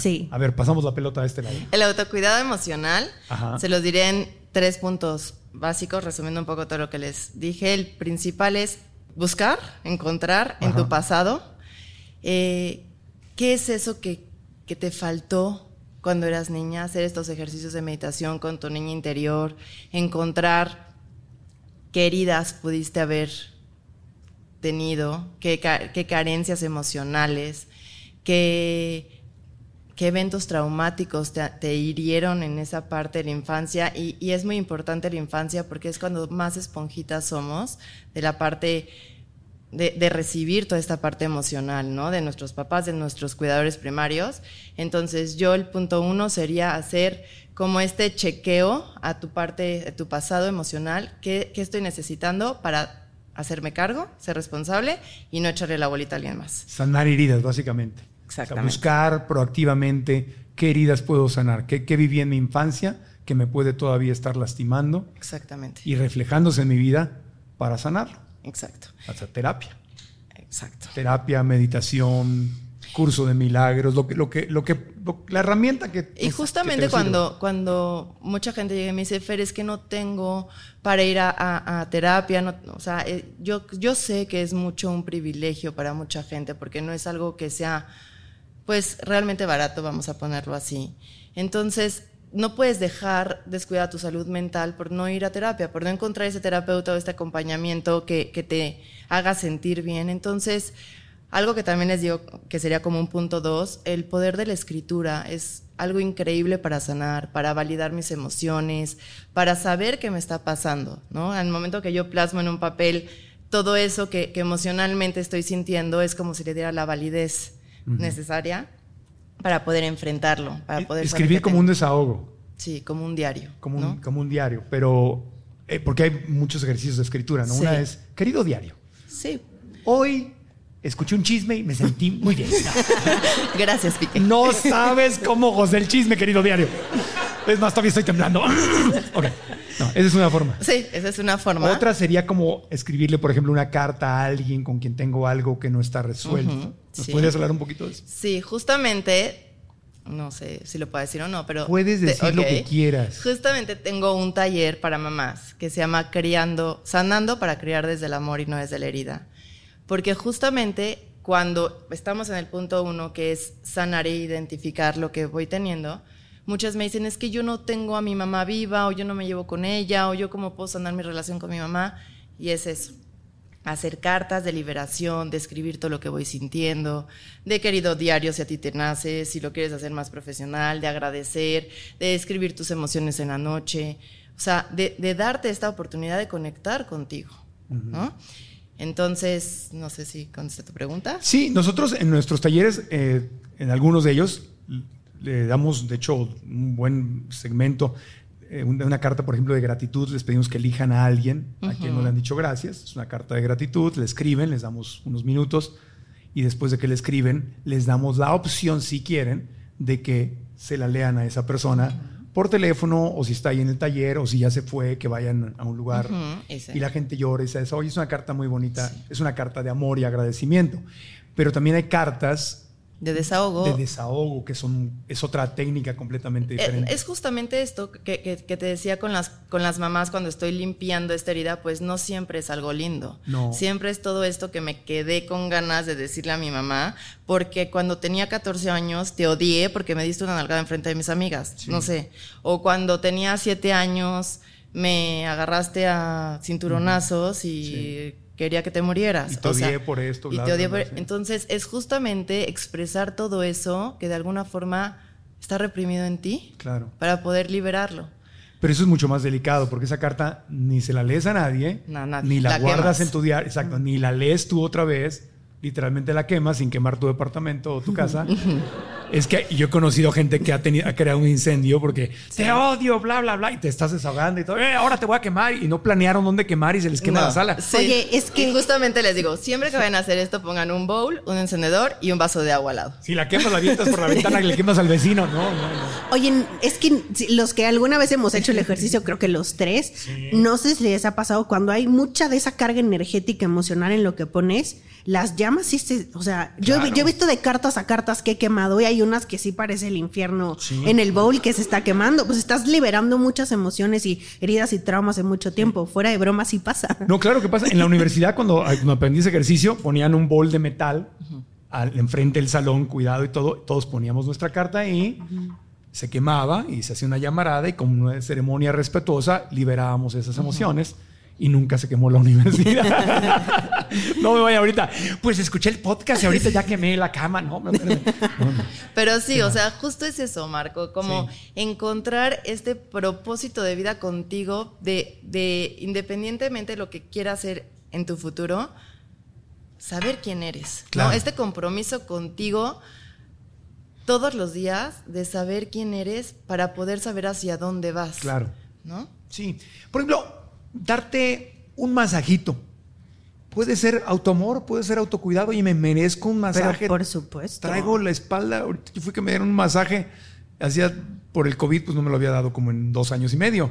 Sí. A ver, pasamos la pelota a este lado. El autocuidado emocional, Ajá. se los diré en tres puntos básicos, resumiendo un poco todo lo que les dije. El principal es buscar, encontrar en Ajá. tu pasado eh, qué es eso que, que te faltó cuando eras niña, hacer estos ejercicios de meditación con tu niña interior, encontrar qué heridas pudiste haber tenido, qué, qué carencias emocionales, qué, qué eventos traumáticos te, te hirieron en esa parte de la infancia. Y, y es muy importante la infancia porque es cuando más esponjitas somos de la parte de, de recibir toda esta parte emocional, ¿no? De nuestros papás, de nuestros cuidadores primarios. Entonces, yo el punto uno sería hacer como este chequeo a tu parte, a tu pasado emocional, qué, qué estoy necesitando para hacerme cargo, ser responsable y no echarle la bolita a alguien más. Sanar heridas, básicamente. Exactamente. O sea, buscar proactivamente qué heridas puedo sanar, qué, qué viví en mi infancia que me puede todavía estar lastimando Exactamente. y reflejándose en mi vida para sanarlo. Exacto. O sea, terapia. Exacto. Terapia, meditación, curso de milagros, lo que, lo que, lo que, lo- la herramienta que. Y justamente que cuando, cuando mucha gente llega y me dice, Fer, es que no tengo para ir a, a- a terapia, no- o sea, eh, yo, yo sé que es mucho un privilegio para mucha gente porque no es algo que sea, pues, realmente barato, vamos a ponerlo así. Entonces, no puedes dejar descuidar tu salud mental por no ir a terapia, por no encontrar ese terapeuta o este acompañamiento que, que te haga sentir bien. Entonces, algo que también les digo que sería como un punto dos, el poder de la escritura es algo increíble para sanar, para validar mis emociones, para saber qué me está pasando, ¿no? Al momento que yo plasmo en un papel todo eso que, que emocionalmente estoy sintiendo, es como si le diera la validez necesaria para poder enfrentarlo, para poder Escribir como un desahogo, Sí, como un diario. como un, ¿no? como un diario, pero. eh, porque hay muchos ejercicios de escritura, ¿no? Sí. Una es, querido diario, Sí. hoy escuché un chisme y me sentí muy bien. Gracias, Pique. No sabes cómo gozar el chisme, querido diario. Es más, todavía estoy temblando. ok. No, esa es una forma. Sí, esa es una forma. Otra sería como escribirle, por ejemplo, una carta a alguien con quien tengo algo que no está resuelto. Ujú, ¿Nos sí. podrías hablar un poquito de eso? Sí, justamente, no sé si lo puedo decir o no, pero... Puedes te- decir lo que quieras. Justamente tengo un taller para mamás que se llama Criando, Sanando para criar desde el amor y no desde la herida. Porque justamente cuando estamos en el punto uno, que es sanar e identificar lo que voy teniendo, muchas me dicen, es que yo no tengo a mi mamá viva, o yo no me llevo con ella, o yo cómo puedo sanar mi relación con mi mamá, y es eso. Hacer cartas de liberación, de escribir todo lo que voy sintiendo, de querido diario si a ti te nace, si lo quieres hacer más profesional, de agradecer, de escribir tus emociones en la noche, o sea, de, de darte esta oportunidad de conectar contigo, ¿no? Entonces, no sé si contesté tu pregunta. Sí, nosotros en nuestros talleres, eh, en algunos de ellos, le damos, de hecho, un buen segmento, eh, un- una carta, por ejemplo, de gratitud. Les pedimos que elijan a alguien a quien no le han dicho gracias. Es una carta de gratitud, le escriben, les damos unos minutos y después de que le escriben, les damos la opción, si quieren, de que se la lean a esa persona por teléfono o si está ahí en el taller o si ya se fue, que vayan a un lugar Ujú, ese. y la gente llora y dice, oye, es una carta muy bonita, es una carta de amor y agradecimiento. Pero también hay cartas De desahogo. de desahogo, que son, es otra técnica completamente Eh, diferente. Es justamente esto que, que- que te decía con las, con las mamás cuando estoy limpiando esta herida, pues no siempre es algo lindo. No. Siempre es todo esto que me quedé con ganas de decirle a mi mamá, porque cuando tenía 14 años te odié porque me diste una nalgada enfrente de mis amigas, no sé. O cuando tenía 7 años me agarraste a cinturonazos y quería que te murieras. Y te O sea, odié por esto, y te odié bla, por- bla. Entonces, es justamente expresar todo eso que de alguna forma está reprimido en ti Claro. para poder liberarlo. Pero eso es mucho más delicado, porque esa carta ni se la lees a nadie, No, nadie. ni la, La guardas quemas. en tu diario, exacto, ni la lees tú otra vez, literalmente la quemas sin quemar tu departamento o tu casa. es que yo he conocido gente que ha, tenido, ha creado un incendio porque te odio, bla, bla, bla, y te estás desahogando y todo, "Eh, ahora te voy a quemar, y no planearon dónde quemar y se les quema No. la sala. Sí. Oye, es que- Y justamente les digo, siempre que vayan a hacer esto, pongan un bowl, un encendedor y un vaso de agua al lado. Si la quemas, la avientas por la ventana y le quemas al vecino. No, no, no. Oye, es que los que alguna vez hemos hecho el ejercicio, creo que los tres, no sé si les ha pasado cuando hay mucha de esa carga energética emocional en lo que pones, las llamas sí se, o sea, yo, he vi- Claro. yo he visto de cartas a cartas que he quemado y hay unas que sí parece el infierno Sí. en el bowl que se está quemando, pues estás liberando muchas emociones y heridas y traumas en mucho tiempo, fuera de broma sí pasa. No, claro que pasa. En la universidad, cuando, cuando aprendí ese ejercicio, ponían un bol de metal al, enfrente del salón, cuidado y todo. Todos poníamos nuestra carta ahí, se quemaba y se hacía una llamarada y con una ceremonia respetuosa liberábamos esas emociones. Y nunca se quemó la universidad. no me vaya ahorita. Pues escuché el podcast y ahorita ya quemé la cama. No, me espérame. No, no. Pero sí, o sea, justo es eso, Marco, como Sí. encontrar este propósito de vida contigo, de, de independientemente de lo que quieras hacer en tu futuro, saber quién eres. ¿no? Claro. Este compromiso contigo todos los días de saber quién eres para poder saber hacia dónde vas. Claro. ¿No? Sí. Por ejemplo, darte un masajito. Puede ser autoamor, puede ser autocuidado y me merezco un masaje. Pero por supuesto. Traigo la espalda. Ahorita yo fui que me dieron un masaje. Hacía por el COVID, pues no me lo había dado como en dos años y medio.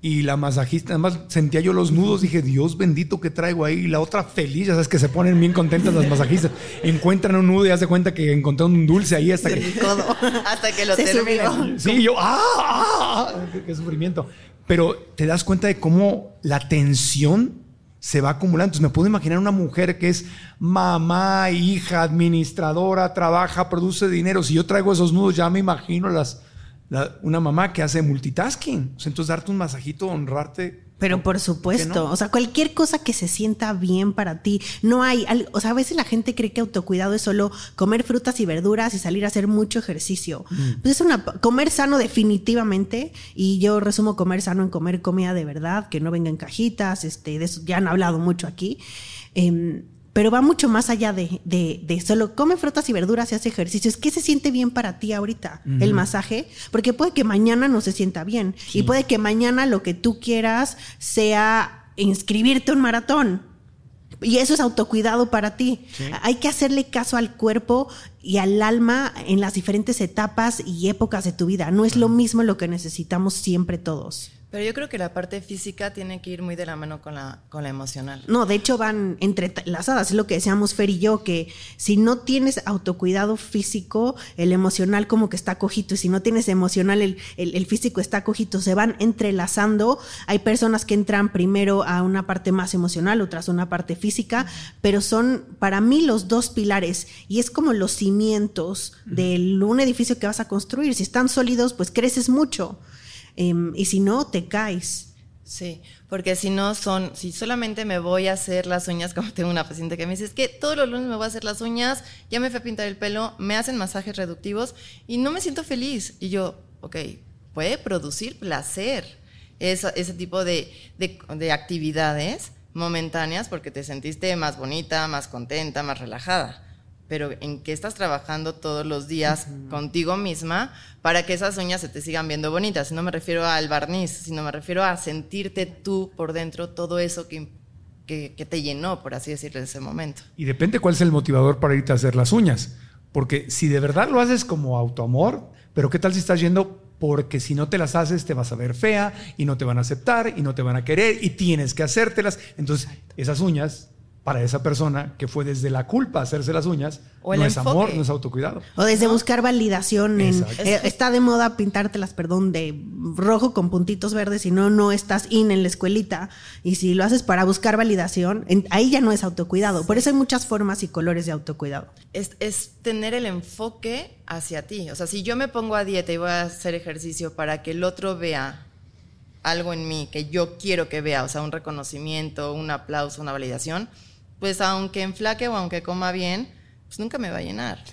Y la masajista, además sentía yo los nudos, dije, Dios bendito que traigo ahí. Y la otra feliz, ya sabes que se ponen bien contentas las masajistas. Encuentran un nudo y haz de cuenta que encontraron un dulce ahí hasta que. Hasta que lo subió. Sí, yo, ¡ah! ah, qué, qué sufrimiento! Pero te das cuenta de cómo la tensión se va acumulando. Entonces me puedo imaginar una mujer que es mamá, hija, administradora, trabaja, produce dinero. Si yo traigo esos nudos, ya me imagino las, la- una mamá que hace multitasking. Entonces darte un masajito, honrarte. Pero por ¿Por supuesto, no? o sea, cualquier cosa que se sienta bien para ti. No hay, o sea, a veces la gente cree que autocuidado es solo comer frutas y verduras y salir a hacer mucho ejercicio. Pues es una comer sano definitivamente y yo resumo comer sano en comer comida de verdad, que no venga en cajitas, este, de eso ya han hablado mucho aquí. Em, pero va mucho más allá de, de- de solo come frutas y verduras y hace ejercicios. ¿Qué se siente bien para ti ahorita? El masaje. Porque puede que mañana no se sienta bien. Y puede que mañana lo que tú quieras sea inscribirte a un maratón. Y eso es autocuidado para ti. Hay que hacerle caso al cuerpo y al alma en las diferentes etapas y épocas de tu vida. No es lo mismo lo que necesitamos siempre todos. Pero yo creo que la parte física tiene que ir muy de la mano con la, con la emocional. No, de hecho van entrelazadas, es lo que decíamos Fer y yo, que si no tienes autocuidado físico, el emocional como que está cojito, y si no tienes emocional, el, el- el físico está cojito, se van entrelazando. Hay personas que entran primero a una parte más emocional, otras a una parte física, pero son para mí los dos pilares, y es como los cimientos de un edificio que vas a construir. Si están sólidos, pues creces mucho, Em, y si no, te caes. Sí, porque si no son, si solamente me voy a hacer las uñas, como tengo una paciente que me dice, es que todos los lunes me voy a hacer las uñas, ya me fui a pintar el pelo, me hacen masajes reductivos y no me siento feliz. Y yo, ok, puede producir placer esa- ese tipo de- de actividades momentáneas porque te sentiste más bonita, más contenta, más relajada. Pero ¿en qué estás trabajando todos los días contigo misma para que esas uñas se te sigan viendo bonitas? No me refiero al barniz, sino me refiero a sentirte tú por dentro todo eso que, que, que te llenó, por así decirlo, en ese momento. Y depende cuál es el motivador para irte a hacer las uñas. Porque si de verdad lo haces como autoamor, pero ¿qué tal si estás yendo? Porque si no te las haces te vas a ver fea y no te van a aceptar y no te van a querer y tienes que hacértelas. Entonces, esas uñas, para esa persona que fue desde la culpa hacerse las uñas, O el no es amor, no es autocuidado. O desde buscar validación en... Eh, está de moda pintártelas, perdón, de rojo con puntitos verdes, si no, no estás in en la escuelita. Y si lo haces para buscar validación, en- ahí ya no es autocuidado. Por eso hay muchas formas y colores de autocuidado. Es, es tener el enfoque hacia ti. O sea, si yo me pongo a dieta y voy a hacer ejercicio para que el otro vea algo en mí que yo quiero que vea, o sea, un reconocimiento, un aplauso, una validación, pues aunque enflaque o aunque coma bien, pues nunca me va a llenar.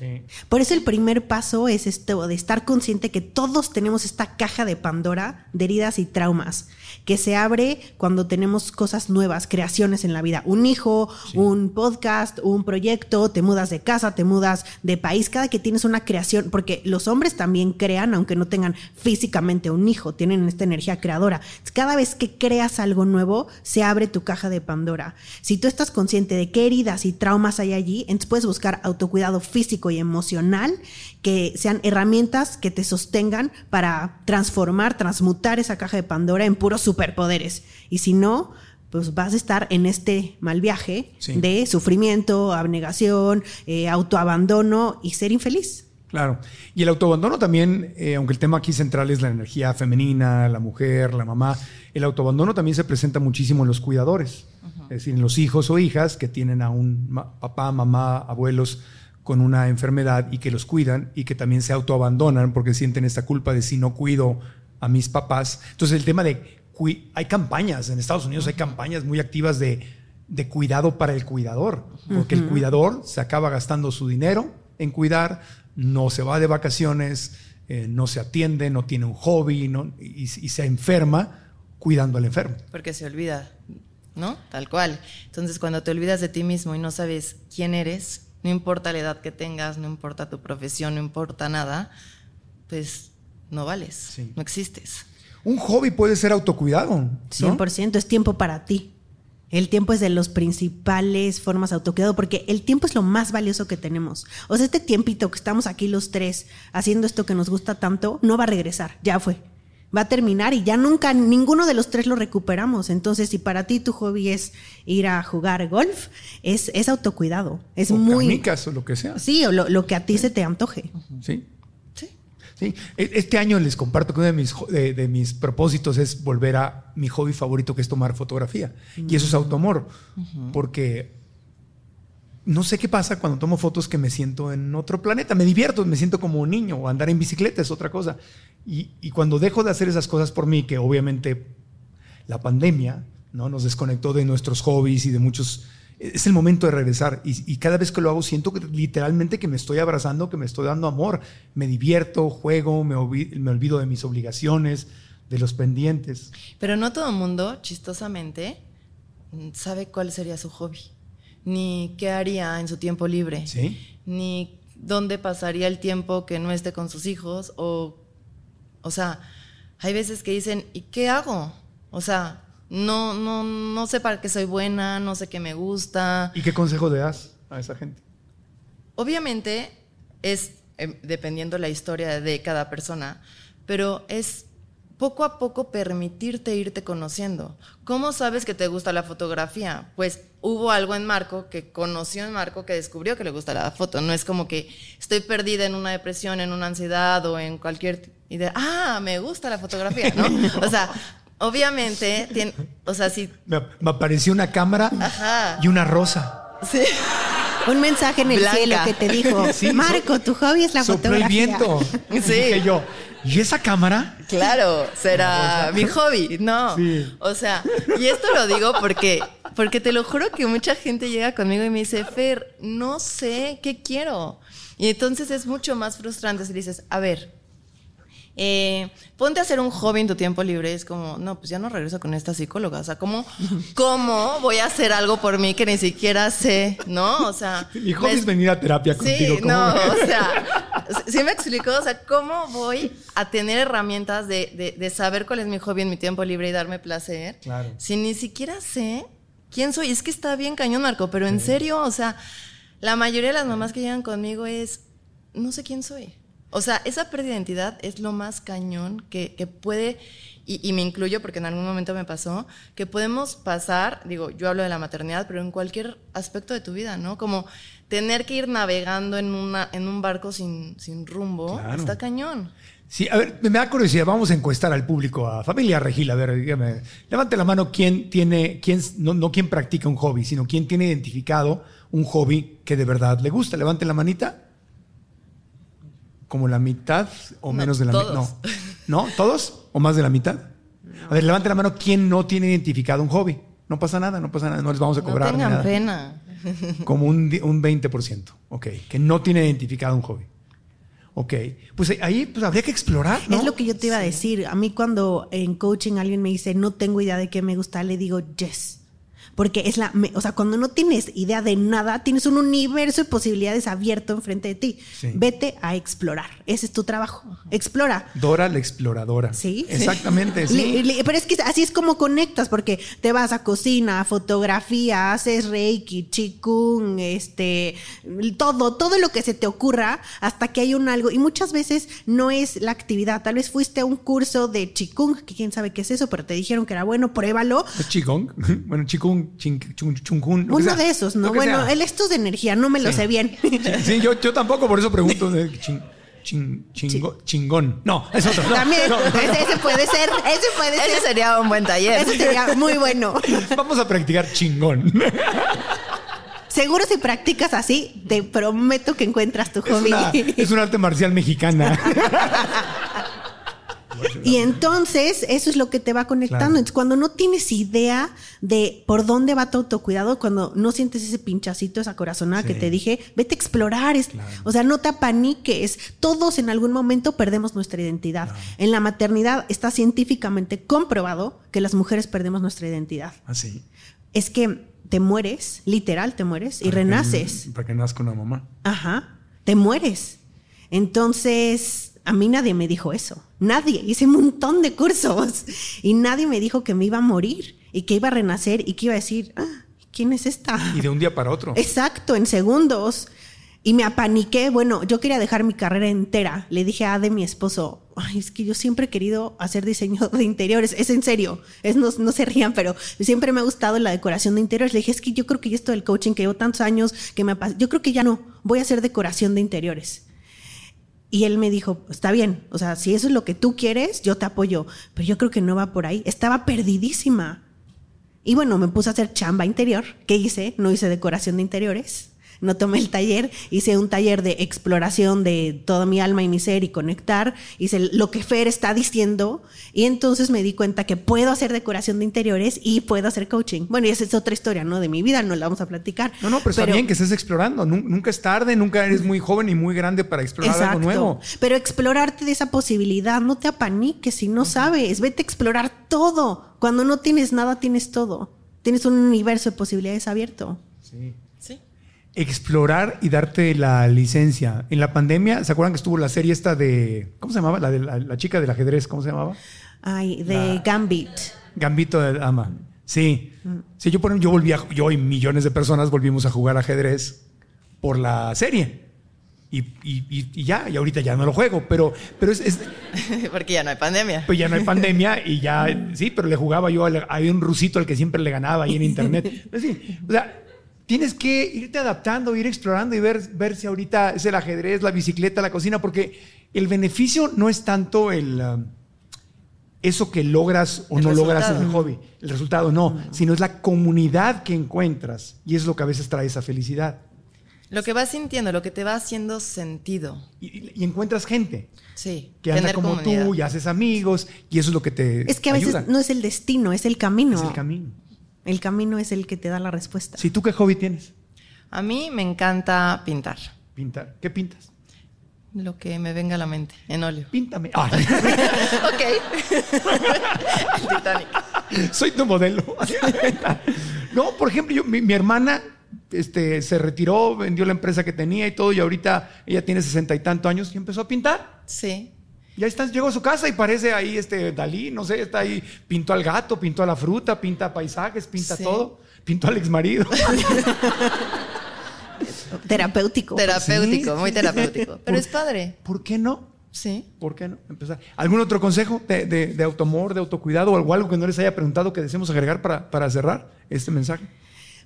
Por eso el primer paso es esto, de estar consciente que todos tenemos esta caja de Pandora de heridas y traumas, que se abre cuando tenemos cosas nuevas, creaciones en la vida. Un hijo, un podcast, un proyecto, te mudas de casa, te mudas de país, cada que tienes una creación, porque los hombres también crean, aunque no tengan físicamente un hijo, tienen esta energía creadora. Cada vez que creas algo nuevo, se abre tu caja de Pandora. Si tú estás consciente de qué heridas y traumas hay allí, entonces puedes buscar autocuidado físico y emocional, que sean herramientas que te sostengan para transformar, transmutar esa caja de Pandora en puros superpoderes. Y si no, pues vas a estar en este mal viaje Sí. de sufrimiento, abnegación, eh, autoabandono y ser infeliz. Claro. Y el autoabandono también, eh, aunque el tema aquí central es la energía femenina, la mujer, la mamá, el autoabandono también se presenta muchísimo en los cuidadores. Es decir, en los hijos o hijas que tienen a un ma- papá, mamá, abuelos con una enfermedad y que los cuidan y que también se autoabandonan porque sienten esta culpa de si no cuido a mis papás. Entonces el tema de... Hay campañas, en Estados Unidos hay campañas muy activas de, de cuidado para el cuidador, porque el cuidador se acaba gastando su dinero en cuidar, no se va de vacaciones, eh, no se atiende, no tiene un hobby no- y, y se enferma cuidando al enfermo. Porque se olvida, ¿no? Tal cual. Entonces, cuando te olvidas de ti mismo y no sabes quién eres, no importa la edad que tengas, no importa tu profesión, no importa nada, pues no vales, Sí. no existes. Un hobby puede ser autocuidado. ¿no? 100% es tiempo para ti. El tiempo es de las principales formas de autocuidado porque el tiempo es lo más valioso que tenemos. O sea, este tiempito que estamos aquí los tres haciendo esto que nos gusta tanto, no va a regresar, ya fue. Va a terminar y ya nunca ninguno de los tres lo recuperamos. Entonces, si para ti tu hobby es ir a jugar golf, es, es autocuidado. Es o muy... canicas o lo que sea. Sí, o lo, lo que a ti se te antoje. Sí. Sí. E- este año les comparto que uno de mis, de, de mis propósitos es volver a mi hobby favorito, que es tomar fotografía. Y eso es autoamor, porque no sé qué pasa cuando tomo fotos que me siento en otro planeta. Me divierto, me siento como un niño, o andar en bicicleta es otra cosa. Y, y cuando dejo de hacer esas cosas por mí, que obviamente la pandemia ¿no? nos desconectó de nuestros hobbies y de muchos... Es el momento de regresar y, y cada vez que lo hago siento que literalmente que me estoy abrazando, que me estoy dando amor. Me divierto, juego, me, me olvido de mis obligaciones, de los pendientes. Pero no todo el mundo, chistosamente, sabe cuál sería su hobby, ni qué haría en su tiempo libre, ¿Sí? ni dónde pasaría el tiempo que no esté con sus hijos, o, o sea, hay veces que dicen, ¿y qué hago? O sea, no, no, no sé para qué soy buena, no sé qué me gusta. ¿Y qué consejo le das a esa gente? Obviamente es eh, dependiendo la historia de cada persona, pero es poco a poco permitirte irte conociendo. ¿Cómo sabes que te gusta la fotografía? Pues hubo algo en Marco que conoció en Marco que descubrió que le gusta la foto. No es como que estoy perdida en una depresión, en una ansiedad o en cualquier idea. Ah, me gusta la fotografía, ¿no? O sea, obviamente, tiene, o sea, si Me, me apareció una cámara Ajá. y una rosa. sí. Un mensaje en el Blanca. cielo que te dijo, Sí, Marco, tu hobby es la Sopló el fotografía. viento. Y Sí. Dije yo, ¿y esa cámara? Claro, será mi hobby, no. Sí. O sea, y esto lo digo porque, porque te lo juro que mucha gente llega conmigo y me dice, Fer, no sé qué quiero. Y entonces es mucho más frustrante si dices, a ver, eh, ponte a hacer un hobby en tu tiempo libre. Es como, no, pues ya no regreso con esta psicóloga. O sea, ¿cómo, cómo voy a hacer algo por mí que ni siquiera sé? ¿No? O sea. Mi hobby es venir a terapia contigo. Sí, ¿cómo no, o sea, sí me explicó, o sea, cómo voy a tener herramientas de, de- de saber cuál es mi hobby en mi tiempo libre y darme placer, Claro. si ni siquiera sé quién soy. Es que está bien cañón, Marco, pero en serio, o sea, la mayoría de las mamás que llegan conmigo es, no sé quién soy. O sea, esa pérdida de identidad es lo más cañón que, que puede, y, y me incluyo porque en algún momento me pasó, que podemos pasar, digo, yo hablo de la maternidad, pero en cualquier aspecto de tu vida, ¿no? Como tener que ir navegando en, una, en un barco sin, sin rumbo, Claro. está cañón. Sí, a ver, me da curiosidad. Vamos a encuestar al público, a familia Regila. A ver, dígame, levante la mano quién tiene, quién, no, no quién practica un hobby, sino quién tiene identificado un hobby que de verdad le gusta. Levante la manita. Como la mitad o No, menos de la mitad. todos. No. ¿No? ¿Todos? ¿O más de la mitad? A ver, levante la mano quién no tiene identificado un hobby. No pasa nada, no pasa nada, no les vamos a No cobrar tengan nada. pena. Como un, un 20%, ok, que no tiene identificado un hobby. Ok, pues ahí pues, habría que explorar, ¿no? Es lo que yo te iba a decir. A mí cuando en coaching alguien me dice, no tengo idea de qué me gusta, le digo, yes. Porque es la, me- o sea, cuando no tienes idea de nada, tienes un universo de posibilidades abierto enfrente de ti. Sí. Vete a explorar. Ese es tu trabajo. Explora. Dora la exploradora. Sí. Exactamente, sí. Le- le- pero es que así es como conectas, porque te vas a cocina, a fotografía, haces reiki, chikung, este, todo, todo lo que se te ocurra hasta que hay un algo. Y muchas veces no es la actividad. Tal vez fuiste a un curso de chikung, que quién sabe qué es eso, pero te dijeron que era bueno, pruébalo. ¿Es Qigong? Bueno, Qigong, ching, chung, chungun, lo que Uno sea. de esos, ¿no? Bueno, sea. el estos de energía, no me lo sé bien. Sí, yo, yo tampoco, por eso pregunto. de Ching, ching- chingo- chingón. No, es otro. no. También, No, no, no. Ese, ese puede ser, ese puede Ese ser. sería un buen taller. Ese sería muy bueno. Vamos a practicar chingón. Seguro si practicas así, te prometo que encuentras tu Es hobby. una, es un arte marcial mexicana. Y entonces eso es lo que te va conectando. Claro. Entonces, cuando no tienes idea de por dónde va tu autocuidado, cuando no sientes ese pinchacito, esa corazonada Sí. que te dije, vete a explorar. O sea, no te apaniques. Todos en algún momento perdemos nuestra identidad. En la maternidad está científicamente comprobado que las mujeres perdemos nuestra identidad. Así. Es que te mueres, literal te mueres y renaces. Para que nazca una mamá. Ajá, te mueres. Entonces, a mí nadie me dijo eso. Nadie. Hice un montón de cursos y nadie me dijo que me iba a morir y que iba a renacer y que iba a decir, ah, ¿quién es esta? Y de un día para otro. Exacto, en segundos. Y me apaniqué. Bueno, yo quería dejar mi carrera entera. Le dije a de mi esposo, Ay, es que yo siempre he querido hacer diseño de interiores. Es en serio. Es, no, no se rían, pero siempre me ha gustado la decoración de interiores. Le dije, es que yo creo que esto del coaching que llevo tantos años, que me yo creo que ya no. Voy a hacer decoración de interiores. Y él me dijo, está bien, o sea, si eso es lo que tú quieres, yo te apoyo, pero yo creo que no va por ahí. Estaba perdidísima. Y bueno, me puse a hacer chamba interior. ¿Qué hice? No hice decoración de interiores. No tomé el taller, hice un taller de exploración de toda mi alma y mi ser y conectar. Hice lo que Fer está diciendo y entonces me di cuenta que puedo hacer decoración de interiores y puedo hacer coaching. Bueno, y esa es otra historia, ¿no? De mi vida, no la vamos a platicar. No, no, pero está bien que estés explorando. Nun- Nunca es tarde, nunca eres muy joven y muy grande para explorar algo nuevo. Pero explorarte de esa posibilidad, no te apaniques si no sabes, vete a explorar todo. Cuando no tienes nada, tienes todo. Tienes un universo de posibilidades abierto. Sí. Explorar y darte la licencia. En la pandemia, ¿se acuerdan que estuvo la serie esta de. ¿Cómo se llamaba? La de la, la chica del ajedrez, ¿cómo se llamaba? Ay, de La- Gambit. Gambito de Dama. Sí. Sí, yo, por ejemplo, yo volví a- yo y millones de personas volvimos a jugar ajedrez por la serie. Y, y- y- y ya, y ahorita ya no lo juego, pero, pero es, es- Porque ya no hay pandemia. pues ya no hay pandemia y ya, sí, pero le jugaba yo, hay un rusito al que siempre le ganaba ahí en internet. Pues sí, o sea, tienes que irte adaptando, ir explorando y ver, ver si ahorita es el ajedrez, la bicicleta, la cocina, porque el beneficio no es tanto el... um, eso que logras o El no logras en el hobby, el resultado no, sino es la comunidad que encuentras y es lo que a veces trae esa felicidad. Lo que vas sintiendo, lo que te va haciendo sentido. Y, y encuentras gente Sí. que anda como comunidad. tú y haces amigos y eso es lo que te Es que a veces ayuda. no es el destino, es el camino. Es el camino. El camino es el que te da la respuesta. Si tú qué hobby tienes? A mí me encanta pintar. Pintar. ¿Qué pintas? Lo que me venga a la mente, en óleo. Píntame. Ah, ok. El Titanic. soy tu modelo. no, por ejemplo, yo, mi, mi hermana este, se retiró, vendió la empresa que tenía y todo, y ahorita ella tiene sesenta y tantos años y empezó a pintar. Sí. Ya está, llegó a su casa y parece ahí este Dalí, no sé, está ahí, pintó al gato, pintó a la fruta, pinta paisajes, pinta Sí. todo, pintó al ex marido. Terapéutico. Terapéutico, Sí, muy terapéutico. Pero es padre. ¿Por qué no? Sí. ¿Por qué no? Empezar. ¿Algún otro consejo de, de, de autoamor, de autocuidado o algo, algo que no les haya preguntado que deseemos agregar para, para cerrar este mensaje?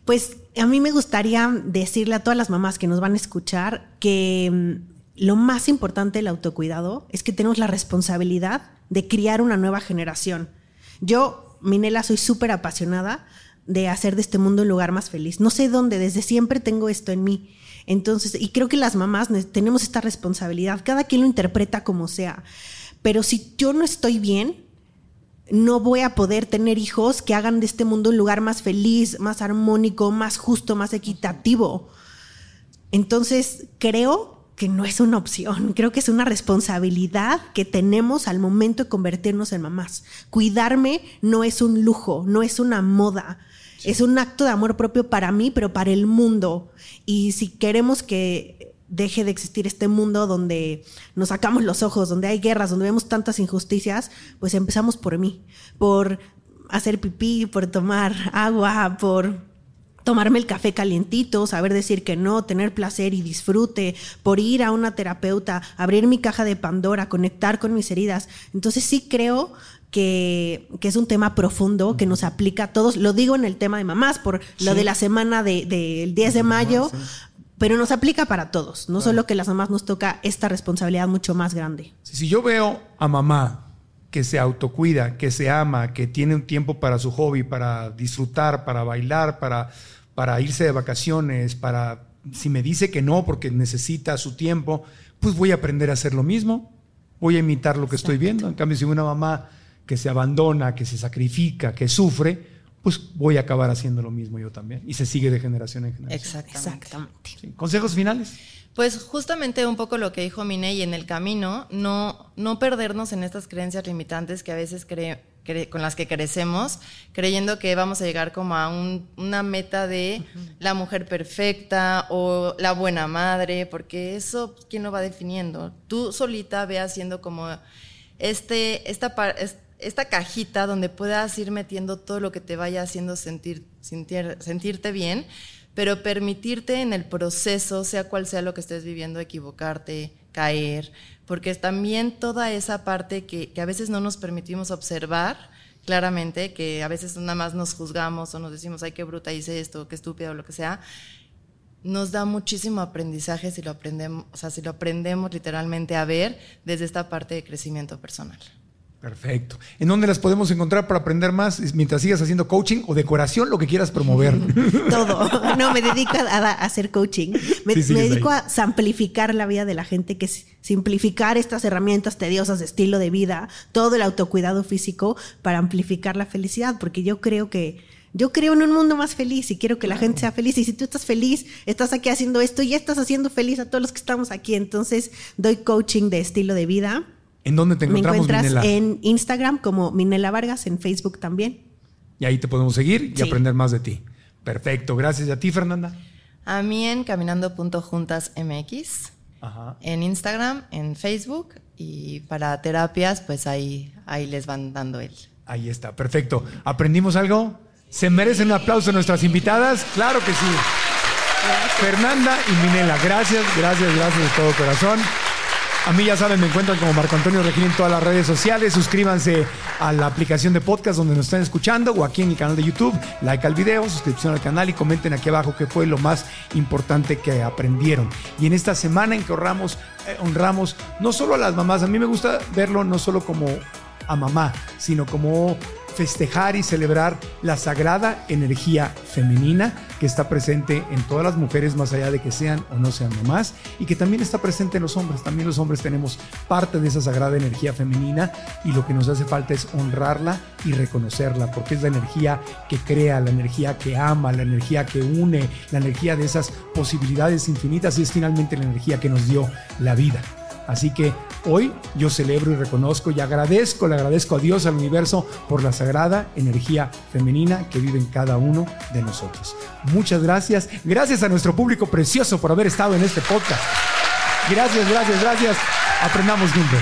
Pues a mí me gustaría decirle a todas las mamás que nos van a escuchar que mm, lo más importante del autocuidado es que tenemos la responsabilidad de criar una nueva generación. Yo, Minela, soy súper apasionada de hacer de este mundo un lugar más feliz. No sé dónde, desde siempre tengo esto en mí. Entonces, y creo que las mamás ne- tenemos esta responsabilidad, cada quien lo interpreta como sea, pero si yo no estoy bien, no voy a poder tener hijos que hagan de este mundo un lugar más feliz, más armónico, más justo, más equitativo. Entonces, creo que no es una opción, creo que es una responsabilidad que tenemos al momento de convertirnos en mamás. Cuidarme no es un lujo, no es una moda, es un acto de amor propio para mí, pero para el mundo. Y si queremos que deje de existir este mundo donde nos sacamos los ojos, donde hay guerras, donde vemos tantas injusticias, pues empezamos por mí, por hacer pipí, por tomar agua, por tomarme el café calientito, saber decir que no, tener placer y disfrute, por ir a una terapeuta, abrir mi caja de Pandora, conectar con mis heridas. Entonces sí creo que, es un tema profundo que nos aplica a todos. Lo digo en el tema de mamás, por lo de la semana del de, 10 de mayo, pero nos aplica para todos. No solo que las mamás nos toca esta responsabilidad mucho más grande. Si yo veo a mamá que se autocuida, que se ama, que tiene un tiempo para su hobby, para disfrutar, para bailar, para para irse de vacaciones, para si me dice que no porque necesita su tiempo, pues voy a aprender a hacer lo mismo, voy a imitar lo que estoy viendo. En cambio, si una mamá que se abandona, que se sacrifica, que sufre, pues voy a acabar haciendo lo mismo yo también. Y se sigue de generación en generación. Exactamente. ¿Consejos finales? Pues justamente un poco lo que dijo Miney en el camino, no, no perdernos en estas creencias limitantes que a veces cree, con las que crecemos, creyendo que vamos a llegar como a una meta de la mujer perfecta o la buena madre, porque eso, ¿quién lo va definiendo? Tú solita ve haciendo como este, esta, esta cajita donde puedas ir metiendo todo lo que te vaya haciendo sentir, sentir, sentirte bien, pero permitirte en el proceso, sea cual sea lo que estés viviendo, equivocarte, caer, porque también toda esa parte que, a veces no nos permitimos observar claramente, que a veces nada más nos juzgamos o nos decimos, ay, qué bruta hice esto, qué estúpido, o lo que sea, nos da muchísimo aprendizaje si lo aprendemos, o sea, si lo aprendemos literalmente a ver desde esta parte de crecimiento personal. Perfecto. ¿En dónde las podemos encontrar para aprender más mientras sigas haciendo coaching o decoración, lo que quieras promover? Todo. No, me dedico a, hacer coaching. Me, dedico a simplificar la vida de la gente, que es simplificar estas herramientas tediosas de estilo de vida, todo el autocuidado físico para amplificar la felicidad, porque yo creo que yo creo en un mundo más feliz y quiero que la gente sea feliz. Y si tú estás feliz, estás aquí haciendo esto y ya estás haciendo feliz a todos los que estamos aquí. Entonces, doy coaching de estilo de vida ¿En dónde te encontramos, Me encuentras en Instagram como Minela Vargas, en Facebook también. Y ahí te podemos seguir y aprender más de ti. Perfecto. Gracias. a ti, Fernanda? A mí en caminando.juntasmx. Ajá. En Instagram, en Facebook. Y para terapias, pues ahí, ahí les van dando él. Ahí está. Perfecto. ¿Aprendimos algo? ¿Se merecen un aplauso nuestras invitadas? Claro que sí. Fernanda y Minela, gracias, gracias, gracias de todo corazón. A mí ya saben, me encuentran como Marco Antonio Regín en todas las redes sociales. Suscríbanse a la aplicación de podcast donde nos están escuchando o aquí en el canal de YouTube. Like al video, suscripción al canal y comenten aquí abajo qué fue lo más importante que aprendieron. Y en esta semana en que honramos, eh, honramos no solo a las mamás, a mí me gusta verlo no solo como a mamá, sino como festejar y celebrar la sagrada energía femenina que está presente en todas las mujeres, más allá de que sean o no sean mamás, y que también está presente en los hombres. También los hombres tenemos parte de esa sagrada energía femenina y lo que nos hace falta es honrarla y reconocerla, porque es la energía que crea, la energía que ama, la energía que une, la energía de esas posibilidades infinitas y es finalmente la energía que nos dio la vida. Así que hoy yo celebro y reconozco y agradezco, le agradezco a Dios, al universo, por la sagrada energía femenina que vive en cada uno de nosotros. Muchas gracias. Gracias a nuestro público precioso por haber estado en este podcast. Gracias, gracias, gracias. Aprendamos juntos.